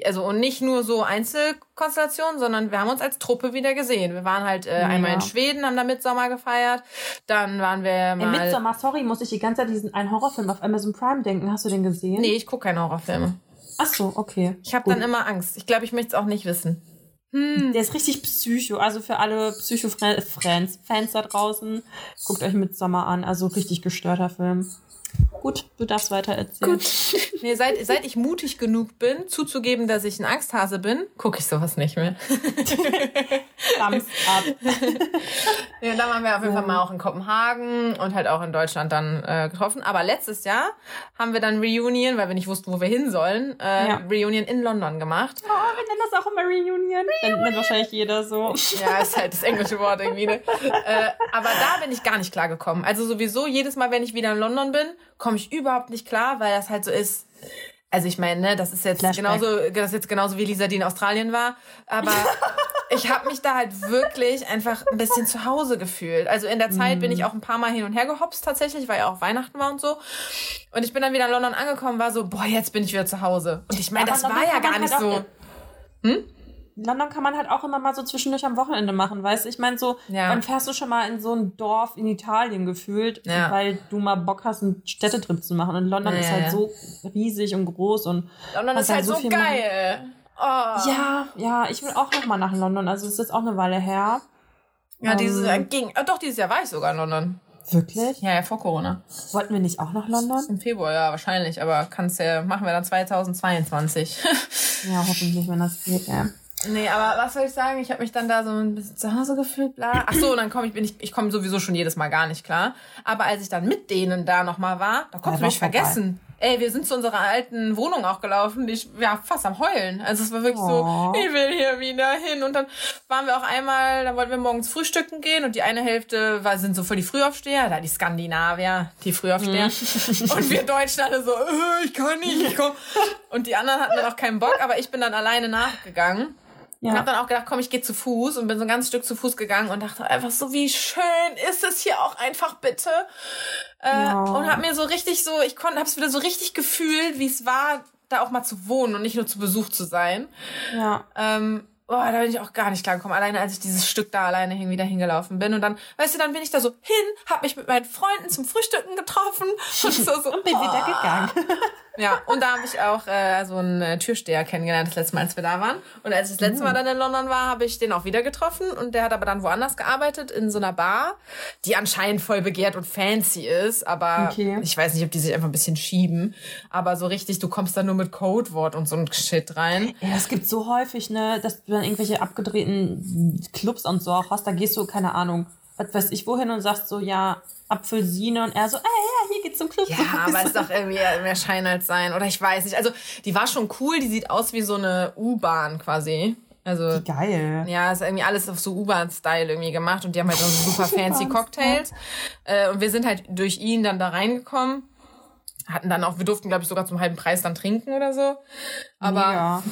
Also und nicht nur so Einzelkonstellationen, sondern wir haben uns als Truppe wieder gesehen. Wir waren halt äh, ja. einmal in Schweden, haben da Mitsommer gefeiert. Dann waren wir mal. Ey, Mitsommer, sorry, muss ich die ganze Zeit diesen einen Horrorfilm auf Amazon Prime denken. Hast du den gesehen? Nee, ich gucke keine Horrorfilme. Ach so, okay. Ich habe dann immer Angst. Ich glaube, ich möchte es auch nicht wissen. Hm. Der ist richtig psycho. Also für alle Psycho-Fans Fans da draußen, guckt euch Mitsommer an. Also richtig gestörter Film. Gut, du darfst weiter erzählen. Gut. Nee, seit, seit ich mutig genug bin, zuzugeben, dass ich ein Angsthase bin, gucke ich sowas nicht mehr. Thumbs ab. ja, da waren wir auf jeden Fall mal auch in Kopenhagen und halt auch in Deutschland dann äh, getroffen. Aber letztes Jahr haben wir dann Reunion, weil wir nicht wussten, wo wir hin sollen, äh, ja. Reunion in London gemacht. Oh, wir nennen das auch immer Reunion. Dann nennt wahrscheinlich jeder so. Ja, ist halt das englische Wort irgendwie. Ne? äh, aber da bin ich gar nicht klar gekommen. Also sowieso jedes Mal, wenn ich wieder in London bin, komme ich überhaupt nicht klar, weil das halt so ist. Also ich meine, ne, das ist jetzt Flashback. genauso, das ist jetzt genauso wie Lisa, die in Australien war. Aber ich habe mich da halt wirklich einfach ein bisschen zu Hause gefühlt. Also in der Zeit mm. bin ich mhm. auch ein paar Mal hin und her gehopst tatsächlich, weil ja auch Weihnachten war und so. Und ich bin dann wieder in London angekommen, war so, boah, jetzt bin ich wieder zu Hause. Und ich meine, das war ja gar nicht halt so. Hm? London kann man halt auch immer mal so zwischendurch am Wochenende machen, weißt du? Ich meine, so, ja. dann fährst du schon mal in so ein Dorf in Italien gefühlt, ja. weil du mal Bock hast, einen Städtetrip zu machen. Und London ja, ist halt so riesig und groß und. London ist halt, halt so, so geil. Oh. Ja, ja, ich will auch noch mal nach London. Also es ist jetzt auch eine Weile her. Ja, dieses Jahr ähm, ging. Oh, doch, dieses Jahr war ich sogar in London. Wirklich? Ja, ja, vor Corona. Wollten wir nicht auch nach London? Im Februar, ja, wahrscheinlich. Aber kannst ja, machen wir dann 2022. ja, hoffentlich, wenn das geht, ja. Nee, aber was soll ich sagen? Ich habe mich dann da so ein bisschen zu Hause gefühlt, bla. Ach so, und dann komme ich, bin ich, ich komme sowieso schon jedes Mal gar nicht klar. Aber als ich dann mit denen da nochmal war, da konnte ich mich vergessen. Ey, wir sind zu unserer alten Wohnung auch gelaufen, ich, ja, fast am Heulen. Also es war wirklich oh. so, ich will hier wieder hin. Und dann waren wir auch einmal, da wollten wir morgens frühstücken gehen und die eine Hälfte war, sind so voll die Frühaufsteher, da die Skandinavier, die Frühaufsteher. Mhm. und wir Deutschen alle so, äh, ich kann nicht, ich komm. Und die anderen hatten dann auch keinen Bock, aber ich bin dann alleine nachgegangen. Ja. Und habe dann auch gedacht, komm, ich gehe zu Fuß und bin so ein ganzes Stück zu Fuß gegangen und dachte einfach so, wie schön ist es hier auch einfach bitte. Äh, ja. Und habe mir so richtig so, ich konnte, habe es wieder so richtig gefühlt, wie es war, da auch mal zu wohnen und nicht nur zu Besuch zu sein. Ja. Ähm, Boah, da bin ich auch gar nicht klar gekommen. Alleine als ich dieses Stück da alleine hin, wieder hingelaufen bin. Und dann, weißt du, dann bin ich da so hin, hab mich mit meinen Freunden zum Frühstücken getroffen und so, so und bin oh. wieder gegangen. Ja, und da habe ich auch äh, so einen äh, Türsteher kennengelernt, das letzte Mal, als wir da waren. Und als ich das letzte Mal mm. dann in London war, habe ich den auch wieder getroffen. Und der hat aber dann woanders gearbeitet, in so einer Bar, die anscheinend voll begehrt und fancy ist. Aber okay. ich weiß nicht, ob die sich einfach ein bisschen schieben. Aber so richtig, du kommst da nur mit Codewort und so ein Shit rein. Ja, es gibt so häufig, ne, dass dann irgendwelche abgedrehten Clubs und so auch hast. Da gehst du, keine Ahnung, was weiß ich wohin und sagst so, ja, Apfelsine und er so, ah ja, hier geht's zum Club. Ja, aber es ist doch irgendwie mehr Schein als sein. Oder ich weiß nicht. Also, die war schon cool. Die sieht aus wie so eine U-Bahn quasi. Also, Wie geil. ja, ist irgendwie alles auf so U-Bahn-Style irgendwie gemacht und die haben halt so super fancy Cocktails. Äh, und wir sind halt durch ihn dann da reingekommen. Hatten dann auch, wir durften, glaube ich, sogar zum halben Preis dann trinken oder so. Aber ja.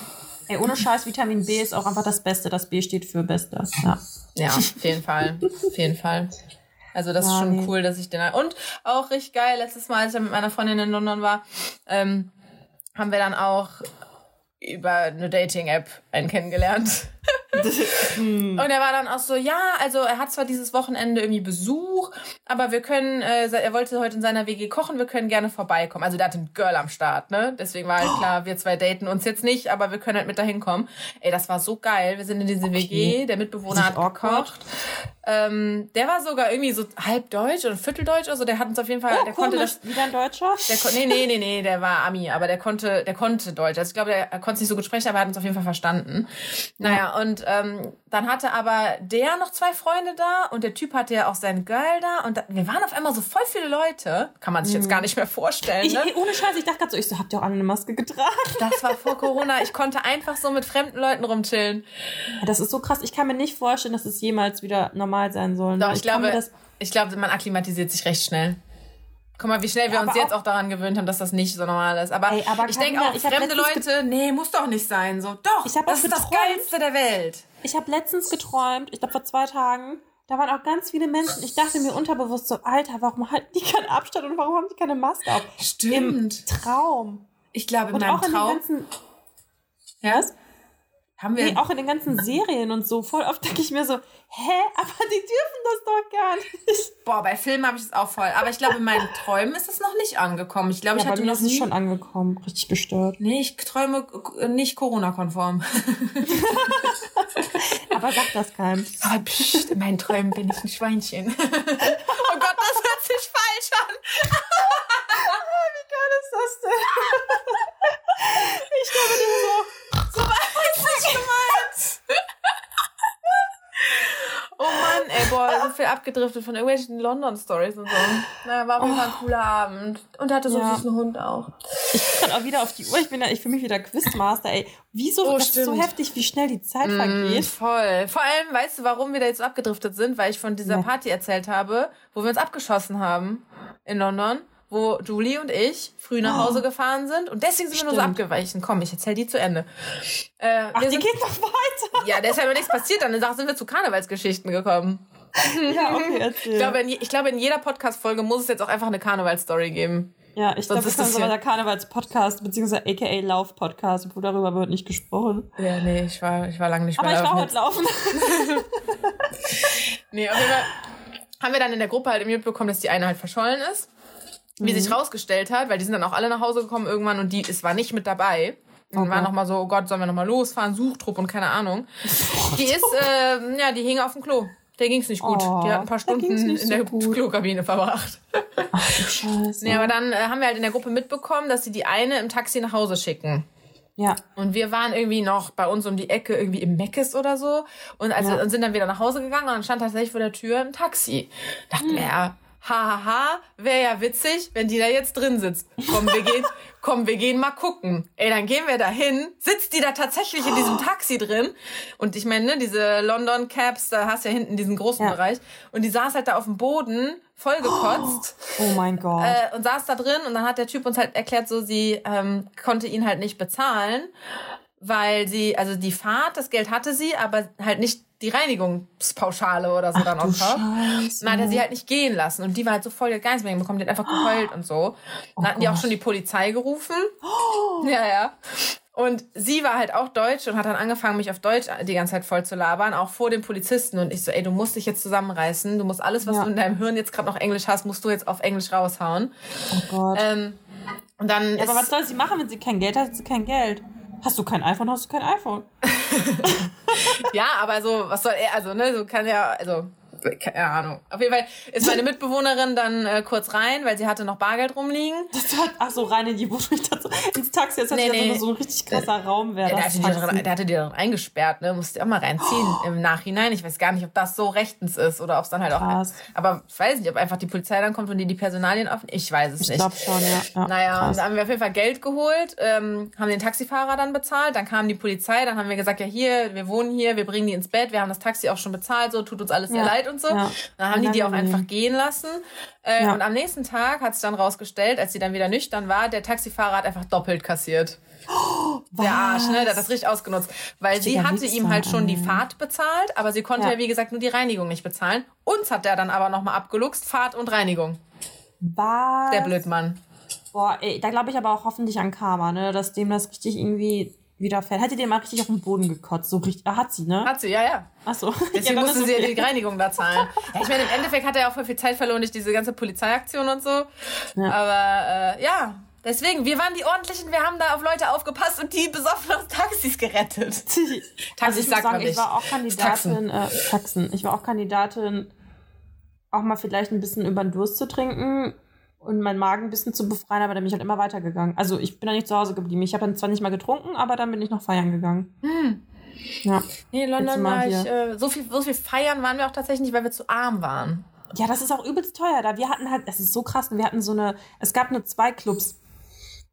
Ey, ohne Scheiß, Vitamin B ist auch einfach das Beste. Das B steht für Beste. Ja. Ja, auf jeden Fall. Auf jeden Fall. Also das ist schon nee. cool, dass ich den... Und auch richtig geil, letztes Mal, als ich mit meiner Freundin in London war, ähm, haben wir dann auch über eine Dating-App einen kennengelernt. Und er war dann auch so, ja, also er hat zwar dieses Wochenende irgendwie Besuch, aber wir können, äh, er wollte heute in seiner WG kochen, wir können gerne vorbeikommen. Also der hat ein Girl am Start, ne? Deswegen war halt klar, wir zwei daten uns jetzt nicht, aber wir können halt mit dahin kommen. Ey, das war so geil. Wir sind in diese WG, der Mitbewohner hat gekocht. Ähm, der war sogar irgendwie so halb deutsch oder vierteldeutsch, also der hat uns auf jeden Fall, Oh, der konnte komisch. das, Wieder ein Deutscher? der, nee, nee, nee, nee, der war Ami, aber der konnte, der konnte Deutsch. Also ich glaube, der konnte es nicht so gut sprechen, aber er hat uns auf jeden Fall verstanden. Naja, und ähm, dann hatte aber der noch zwei Freunde da und der Typ hatte ja auch sein Girl da und da, wir waren auf einmal so voll viele Leute. Kann man sich jetzt gar nicht mehr vorstellen, Ich, ne? ey, ohne Scheiß, ich dachte gerade so, ich so, habt ihr auch alle eine Maske getragen? Das war vor Corona. Ich konnte einfach so mit fremden Leuten rumchillen. Das ist so krass. Ich kann mir nicht vorstellen, dass es jemals wieder normal sein soll. Doch, ne? ich, kann mir glaube, ich glaube, man akklimatisiert sich recht schnell. Guck mal, wie schnell wir Ja, uns aber jetzt auch- auch daran gewöhnt haben, dass das nicht so normal ist. Aber, Ey, aber ich denke auch, ich fremde Leute, nee, muss doch nicht sein. So, doch, Ich das ist das. Geilste der Welt. ich habe letztens geträumt, ich glaube vor zwei Tagen, da waren auch ganz viele Menschen. Ich dachte mir unterbewusst so, Alter, warum halten die keinen Abstand und warum haben die keine Maske auf? Im Traum. Ich glaube, in Und meinem auch in den Traum ganzen, ja, was? haben wir... Nee, auch in den ganzen Serien und so. Voll oft denke ich mir so, hä, aber die dürfen das doch gar nicht. boah, bei Filmen habe ich es auch voll. Aber ich glaube, in meinen Träumen ist es noch nicht angekommen. Ich glaube, ich Ja, bei hatte noch ist nie... schon angekommen. Richtig gestört. Nee, ich träume nicht Corona-konform. Aber sag das keinem. Aber pst, in meinen Träumen bin ich ein Schweinchen. oh Gott, das hört sich falsch an. Wie geil ist das denn? ich mir das so. So war es nicht gemeint. Oh Mann, ey, boah, so viel abgedriftet von irgendwelchen London-Stories und so. Naja, war auf jeden Fall ein cooler Abend. Und er hatte so Ja. einen süßen Hund auch. Ich guck grad auch wieder auf die Uhr. Ich bin ja, ich fühle mich wieder Quizmaster, ey. Wieso? Oh, das ist so heftig, wie schnell die Zeit Mm, vergeht. voll. Vor allem, weißt du, warum wir da jetzt so abgedriftet sind? Weil ich von dieser. Party erzählt habe, wo wir uns abgeschossen haben in London, wo Julie und ich früh nach Hause gefahren sind. Und deswegen sind wir nur so Oh. Stimmt. abgewichen. Komm, ich erzähl die zu Ende. Äh, Ach, die sind, geht noch weiter. ja, da ist ja noch nichts passiert. Dann sind wir zu Karnevalsgeschichten gekommen. Ja, okay, erzähl. Ich glaube, in, ich glaube, in jeder Podcast-Folge muss es jetzt auch einfach eine Karnevalsstory geben. ja, ich glaube, das ist das der Karnevals-Podcast, beziehungsweise aka Lauf-Podcast, wo darüber wird nicht gesprochen. Ja, nee, ich war, ich war lange nicht Aber mehr ich war laufen. heute laufen. Nee, auf jeden Fall haben wir dann in der Gruppe halt mitbekommen, dass die eine halt verschollen ist. Wie Mhm. sich rausgestellt hat, weil die sind dann auch alle nach Hause gekommen irgendwann und die es war nicht mit dabei. Und war Okay. noch mal so, oh Gott, sollen wir noch mal losfahren, Suchtrupp und keine Ahnung. Die ist, äh, ja, die hing auf dem Klo. Der ging's nicht gut. Oh, die hat ein paar ging's Stunden in so der gut. Klokabine verbracht. Ach Scheiße. Nee, aber dann äh, haben wir halt in der Gruppe mitbekommen, dass sie die eine im Taxi nach Hause schicken. ja. Und wir waren irgendwie noch bei uns um die Ecke irgendwie im Meckes oder so. Und, also, Ja. und sind dann wieder nach Hause gegangen und dann stand tatsächlich vor der Tür ein Taxi. Dachten Hm. wir, ja, hahaha, wäre ja witzig, wenn die da jetzt drin sitzt. Komm, wir gehen, komm, wir gehen mal gucken. Ey, dann gehen wir da hin. Sitzt die da tatsächlich in diesem Taxi drin? Und ich meine, ne, diese London Cabs, da hast du ja hinten diesen großen Ja. Bereich. Und die saß halt da auf dem Boden, vollgekotzt Oh mein Gott. äh, und saß da drin und dann hat der Typ uns halt erklärt, so sie ähm, konnte ihn halt nicht bezahlen, weil sie, also die Fahrt, das Geld hatte sie, aber halt nicht die Reinigungspauschale oder so dann du on top. Scheiße. Dann hat er sie halt nicht gehen lassen und die war halt so voll der Geist bekommen, die hat einfach geheult und so. Dann hatten die auch Oh schon die Polizei gerufen. Ja, ja. Und sie war halt auch Deutsch und hat dann angefangen, mich auf Deutsch die ganze Zeit voll zu labern, auch vor den Polizisten. Und ich so, ey, du musst dich jetzt zusammenreißen. Du musst alles, was Ja. du in deinem Hirn jetzt gerade noch Englisch hast, musst du jetzt auf Englisch raushauen. oh Gott. Ähm, und dann ja, aber was soll sie machen, wenn sie kein Geld hat? Hat sie kein Geld. Hast du kein iPhone, hast du kein iPhone. ja, aber so, was soll er, also, ne, so kann ja, also, keine Ahnung. Auf jeden Fall ist meine Mitbewohnerin dann äh, kurz rein, weil sie hatte noch Bargeld rumliegen. Das war, ach so, rein in die Wohnung. Ich dachte, ins Taxi, jetzt hat Nee, nee, nee. so, ein richtig krasser Raum wäre. Ja, der, das hatte die der hatte die darin eingesperrt, ne? Musste auch mal reinziehen im Nachhinein. Ich weiß gar nicht, ob das so rechtens ist oder ob es dann halt auch. Krass. Aber ich weiß nicht, ob einfach die Polizei dann kommt und die die Personalien offen. Ich weiß es Ich nicht. glaube schon, ja. ja Naja, und krass. da haben wir auf jeden Fall Geld geholt, ähm, haben den Taxifahrer dann bezahlt, dann kam die Polizei, dann haben wir gesagt, ja hier, wir wohnen hier, wir bringen die ins Bett, wir haben das Taxi auch schon bezahlt, so tut uns alles sehr Ja, leid und so. ja. Dann haben die die auch einfach gehen lassen. Äh, Ja. Und am nächsten Tag hat es dann rausgestellt, als sie dann wieder nüchtern war, der Taxifahrer hat einfach doppelt kassiert. Der Arsch, ne? Der hat das richtig ausgenutzt. Weil sie Richtiger hatte ihm halt schon die. Fahrt bezahlt, aber sie konnte ja. Ja. wie gesagt, nur die Reinigung nicht bezahlen. Uns hat der dann aber nochmal abgeluchst, Fahrt und Reinigung. Was? Der Blödmann. Boah, ey, da glaube ich aber auch hoffentlich an Karma, ne? Dass dem das richtig irgendwie widerfährt. Hätte der mal richtig auf den Boden gekotzt. So richtig. Ah, hat sie, ne? Hat sie, ja, ja. Achso. Deswegen musste sie ja die Reinigung da zahlen. Ja, ich meine, im Endeffekt hat er auch voll viel Zeit verloren durch diese ganze Polizeiaktion und so. Ja. Aber äh, ja, deswegen, wir waren die Ordentlichen, wir haben da auf Leute aufgepasst und die besoffen aus Taxis gerettet. Also ich sagt man sagen, ich war auch Taxen. Kandidatin, äh, Taxen. Ich war auch Kandidatin, auch mal vielleicht ein bisschen über den Durst zu trinken und meinen Magen ein bisschen zu befreien, aber dann bin ich halt immer weitergegangen. Also ich bin da nicht zu Hause geblieben. Ich habe dann zwar nicht mal getrunken, aber dann bin ich noch feiern gegangen. Hm. Ja. Nee, London war ich, äh, so viel, so viel feiern waren wir auch tatsächlich nicht, weil wir zu arm waren. ja, das ist auch übelst teuer da. Wir hatten halt, es ist so krass, wir hatten so eine, es gab nur zwei Clubs.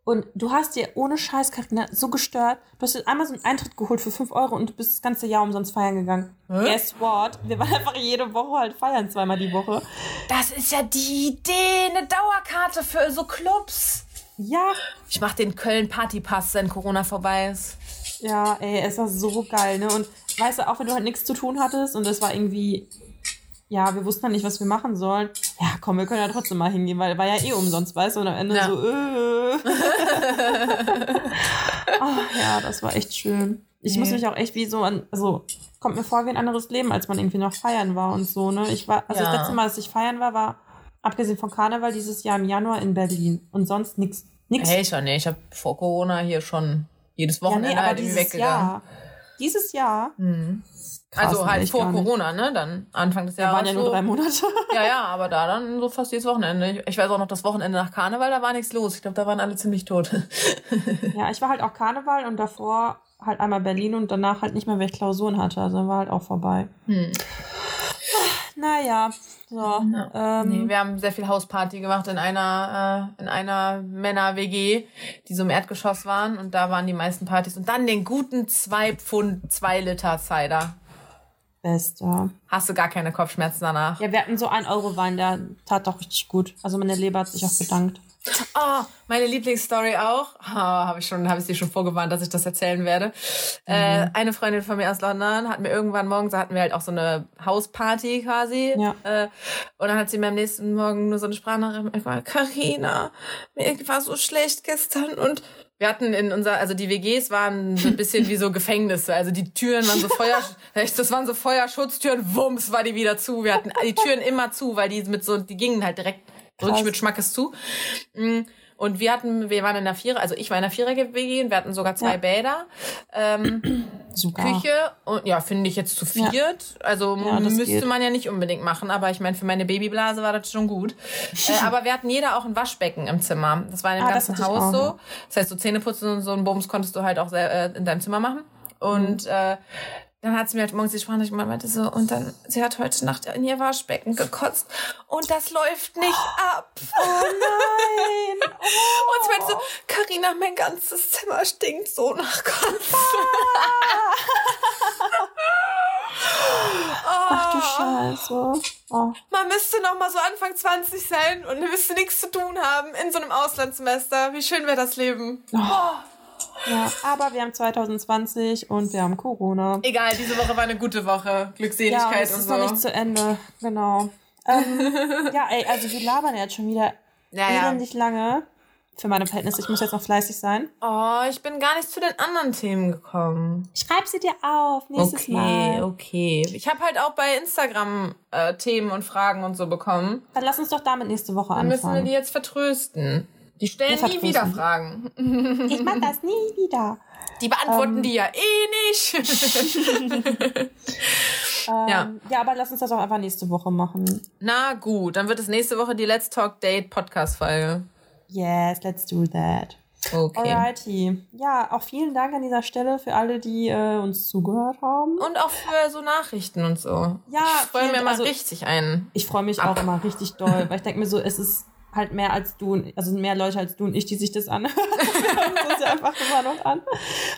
Und du hast dir ohne Scheiß, so gestört. Du hast dir einmal so einen Eintritt geholt für 5 Euro und du bist das ganze Jahr umsonst feiern gegangen. Hä? Guess what? Wir waren einfach jede Woche halt feiern, zweimal die Woche. Das ist ja die Idee, eine Dauerkarte für so Clubs. Ja, Ich mach den Köln-Partypass, wenn Corona vorbei ist. ja, ey, es war so geil, ne? Und weißt du, auch wenn du halt nichts zu tun hattest und es war irgendwie, ja, wir wussten dann nicht, was wir machen sollen. Ja, komm, wir können ja trotzdem mal hingehen, weil war ja eh umsonst, weißt du? Und am Ende Ja. so, äh. Ach, ja, das war echt schön. Ich muss Nee. mich auch echt wie so an, also kommt mir vor wie ein anderes Leben, als man irgendwie noch feiern war und so, ne? Ich war, also Ja. das letzte Mal, als ich feiern war, war abgesehen von Karneval dieses Jahr im Januar in Berlin und sonst nix. Nix. Hey, schon, nee, ich habe vor Corona hier schon jedes ja, Wochenende nee, aber halt dieses weggegangen. Jahr, dieses Jahr, Mhm. Krass, also halt vor. Corona, ne? Dann Anfang des da Jahres. waren ja nur so. drei Monate. Ja, ja, aber da dann so fast jedes Wochenende. Ich- weiß auch noch, das Wochenende nach Karneval, da war nichts los. Ich glaube, da waren alle ziemlich tot. ja, ich war halt auch Karneval und davor halt einmal Berlin und danach halt nicht mehr, weil ich Klausuren hatte. Also war halt auch vorbei. Hm. Naja, so. Ähm, Nee, wir haben sehr viel Hausparty gemacht in einer, äh, in einer Männer-WG, die so im Erdgeschoss waren. Und da waren die meisten Partys. Und dann den guten zwei Pfund, zwei Liter Cider. Beste. Hast du gar keine Kopfschmerzen danach? Ja, wir hatten so einen Euro Wein, der tat doch richtig gut. Also meine Leber hat sich auch bedankt. Oh, meine Lieblingsstory auch. Oh, habe ich schon, habe ich dir schon vorgewarnt, dass ich das erzählen werde. Äh, eine Freundin von mir aus London hat mir irgendwann morgens, da hatten wir halt auch so eine Hausparty quasi. Ja. Äh, und dann hat sie mir am nächsten Morgen nur so eine Sprachnachricht gemacht, Carina, mir war so schlecht gestern und wir hatten in unser, also die WGs waren so ein bisschen wie so Gefängnisse. Also die Türen waren so Feuer, das waren so Feuerschutztüren, wumms war die wieder zu. Wir hatten die Türen immer zu, weil die mit so, die gingen halt direkt wirklich Krass. mit Schmackes zu. Und wir hatten, wir waren in der Vierer, also ich war in der Vierer-WG und wir hatten sogar zwei Ja. Bäder. Ähm, Sogar. Küche und ja, finde ich jetzt zu Ja. viert. Also Ja, müsste geht. man ja nicht unbedingt machen, aber ich meine, für meine Babyblase war das schon gut. äh, aber wir hatten jeder auch ein Waschbecken im Zimmer. Das war in dem Ah, ganzen Haus so. ja. Das heißt, so Zähneputzen und so ein Bums konntest du halt auch äh, in deinem Zimmer machen. Und Mhm. äh, dann hat sie mir halt morgens die Sprache und meinte so, und dann, sie hat heute Nacht in ihr Waschbecken gekotzt und das läuft nicht ab. Oh nein! Und sie meinte so, Carina, mein ganzes Zimmer stinkt so nach Kotzen. Ach du Oh. Scheiße. Oh. Man müsste noch mal so Anfang 20 sein und müsste nichts zu tun haben in so einem Auslandssemester. Wie schön wäre das Leben. Ja, aber wir haben 2020 und wir haben Corona. Egal, diese Woche war eine gute Woche. Ja, und Glückseligkeit es und ist so. noch nicht zu Ende. Genau. Ähm, ja, ey, also wir labern jetzt schon wieder Ja, ja. elendig lange. Für meine Verhältnisse, ich muss jetzt noch fleißig sein. Oh, ich bin gar nicht zu den anderen Themen gekommen. Schreib sie dir auf, nächstes Okay, Mal. okay. Ich habe halt auch bei Instagram äh, Themen und Fragen und so bekommen. Dann lass uns doch damit nächste Woche Dann müssen wir anfangen. die jetzt vertrösten. Die stellen nie vertrösten. wieder Fragen. Ich mach das nie wieder. Die beantworten Ähm. die ja eh nicht. Ja. ja, aber lass uns das auch einfach nächste Woche machen. Na gut, dann wird es nächste Woche die Let's Talk Date Podcast-Folge. Yes, let's do that. Okay. Alrighty. Ja, auch vielen Dank an dieser Stelle für alle, die äh, uns zugehört haben. Und auch für so Nachrichten und so. Ja, ich freue mir mal also- richtig ein. Ich freue mich Ab. auch immer richtig doll, weil ich denke mir so, es ist halt mehr als du, und- also mehr Leute als du und ich, die sich das anhören. Das ja einfach immer noch an.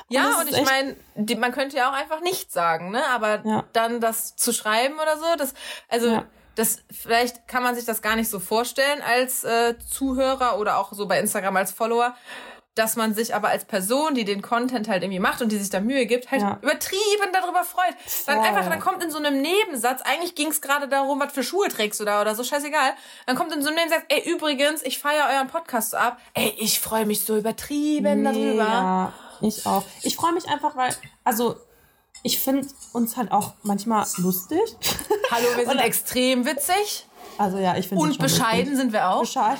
Ja, das und ist ich meine, man könnte ja auch einfach nichts sagen, ne? Aber Ja. dann das zu schreiben oder so, das, also Ja. das, vielleicht kann man sich das gar nicht so vorstellen als äh, Zuhörer oder auch so bei Instagram als Follower, dass man sich aber als Person, die den Content halt irgendwie macht und die sich da Mühe gibt, halt Ja. übertrieben darüber freut. Dann Voll. einfach, dann kommt in so einem Nebensatz, eigentlich ging es gerade darum, was für Schuhe trägst du da oder so, scheißegal. Dann kommt in so einem Nebensatz, ey, übrigens, ich feiere euren Podcast ab. Ey, ich freue mich so übertrieben darüber. Ja, ich auch. Ich freue mich einfach, weil, also, ich finde uns halt auch manchmal lustig. Hallo, wir sind Und- extrem witzig. Also ja, ich finde Und bescheiden sind wir auch. Bescheid.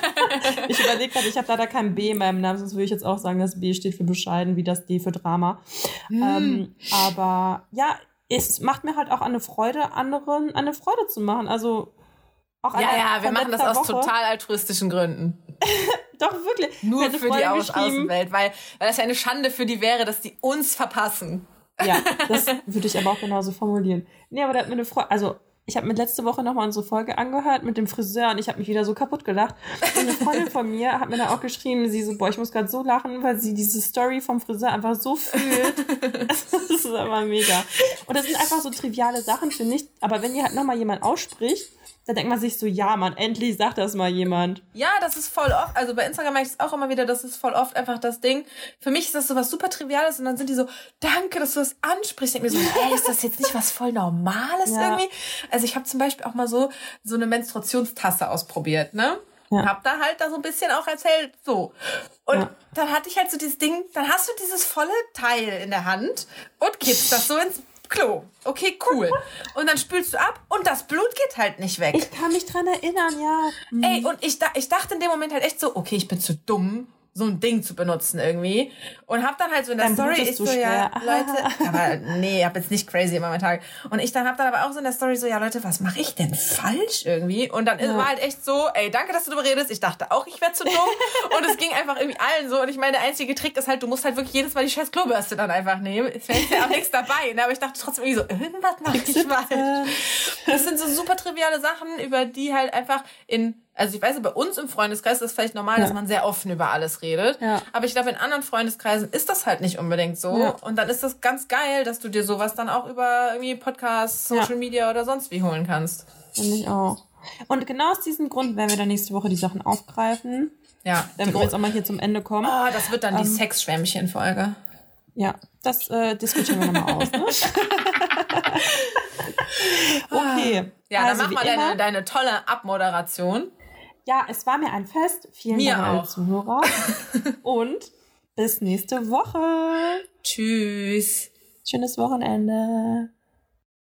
ich überlege gerade, ich habe leider kein B in meinem Namen, sonst würde ich jetzt auch sagen, das B steht für bescheiden, wie das D für Drama. Hm. Ähm, aber ja, es macht mir halt auch eine Freude, anderen eine Freude zu machen. Also auch Ja, ja, wir machen das aus Woche. total altruistischen Gründen. Doch, wirklich. Nur für die Aus Außenwelt, weil, weil das ja eine Schande für die wäre, dass die uns verpassen. Ja, das würde ich aber auch genauso formulieren. Nee, aber da hat mir eine Freude, also ich habe mir letzte Woche nochmal unsere Folge angehört mit dem Friseur und ich habe mich wieder so kaputt gelacht. Und eine Freundin von mir hat mir dann auch geschrieben, sie so, boah, ich muss gerade so lachen, weil sie diese Story vom Friseur einfach so fühlt. das ist einfach mega. Und das sind einfach so triviale Sachen, finde ich. Aber wenn dir halt nochmal jemand ausspricht, dann denkt man sich so, ja, Mann, endlich sagt das mal jemand. Ja, das ist voll oft, also bei Instagram merke ich es auch immer wieder, das ist voll oft einfach das Ding. Für mich ist das so was super Triviales und dann sind die so, danke, dass du das ansprichst. Ich denke mir so, hey, ist das jetzt nicht was voll Normales Ja. irgendwie? Also ich habe zum Beispiel auch mal so, so eine Menstruationstasse ausprobiert, ne? Ja. Hab da halt da so ein bisschen auch erzählt, so. Und Ja. dann hatte ich halt so dieses Ding, dann hast du dieses volle Teil in der Hand und kippst das so ins Klo. Okay, cool. Und dann spülst du ab und das Blut geht halt nicht weg. Ich kann mich dran erinnern, ja. Ey, und ich, ich dachte in dem Moment halt echt so, okay, ich bin zu dumm, so ein Ding zu benutzen irgendwie. Und hab dann halt so in der Blut Story, ich so, ja. Leute, aber nee, ich hab jetzt nicht crazy immer meinen Tag. Und ich dann hab dann aber auch so in der Story so, ja, Leute, was mache ich denn falsch irgendwie? Und dann war halt echt so, ey, danke, dass du darüber redest. Ich dachte auch, ich wäre zu dumm. und es ging einfach irgendwie allen so. Und ich meine, der einzige Trick ist halt, du musst halt wirklich jedes Mal die scheiß Klobürste dann einfach nehmen. Es wäre ja auch nichts dabei. Ne? Aber ich dachte trotzdem irgendwie so, irgendwas mache ich falsch. Das sind so super triviale Sachen, über die halt einfach in, also ich weiß, bei uns im Freundeskreis ist das vielleicht normal, Ja. dass man sehr offen über alles redet. Ja. Aber ich glaube, in anderen Freundeskreisen ist das halt nicht unbedingt so. Ja. Und dann ist das ganz geil, dass du dir sowas dann auch über irgendwie Podcasts. Social Media oder sonst wie holen kannst. Finde ich auch. Und genau aus diesem Grund werden wir dann nächste Woche die Sachen aufgreifen, Ja. damit wir jetzt auch mal hier zum Ende kommen. Oh, das wird dann die Ähm, Sexschwämmchen-Folge. Ja, das äh, diskutieren wir nochmal aus. Ne? okay. Ja, also, dann mach mal deine, deine tolle Abmoderation. Ja, es war mir ein Fest. Vielen Mir Dank auch. Zuhörer. Und bis nächste Woche. Tschüss. Schönes Wochenende.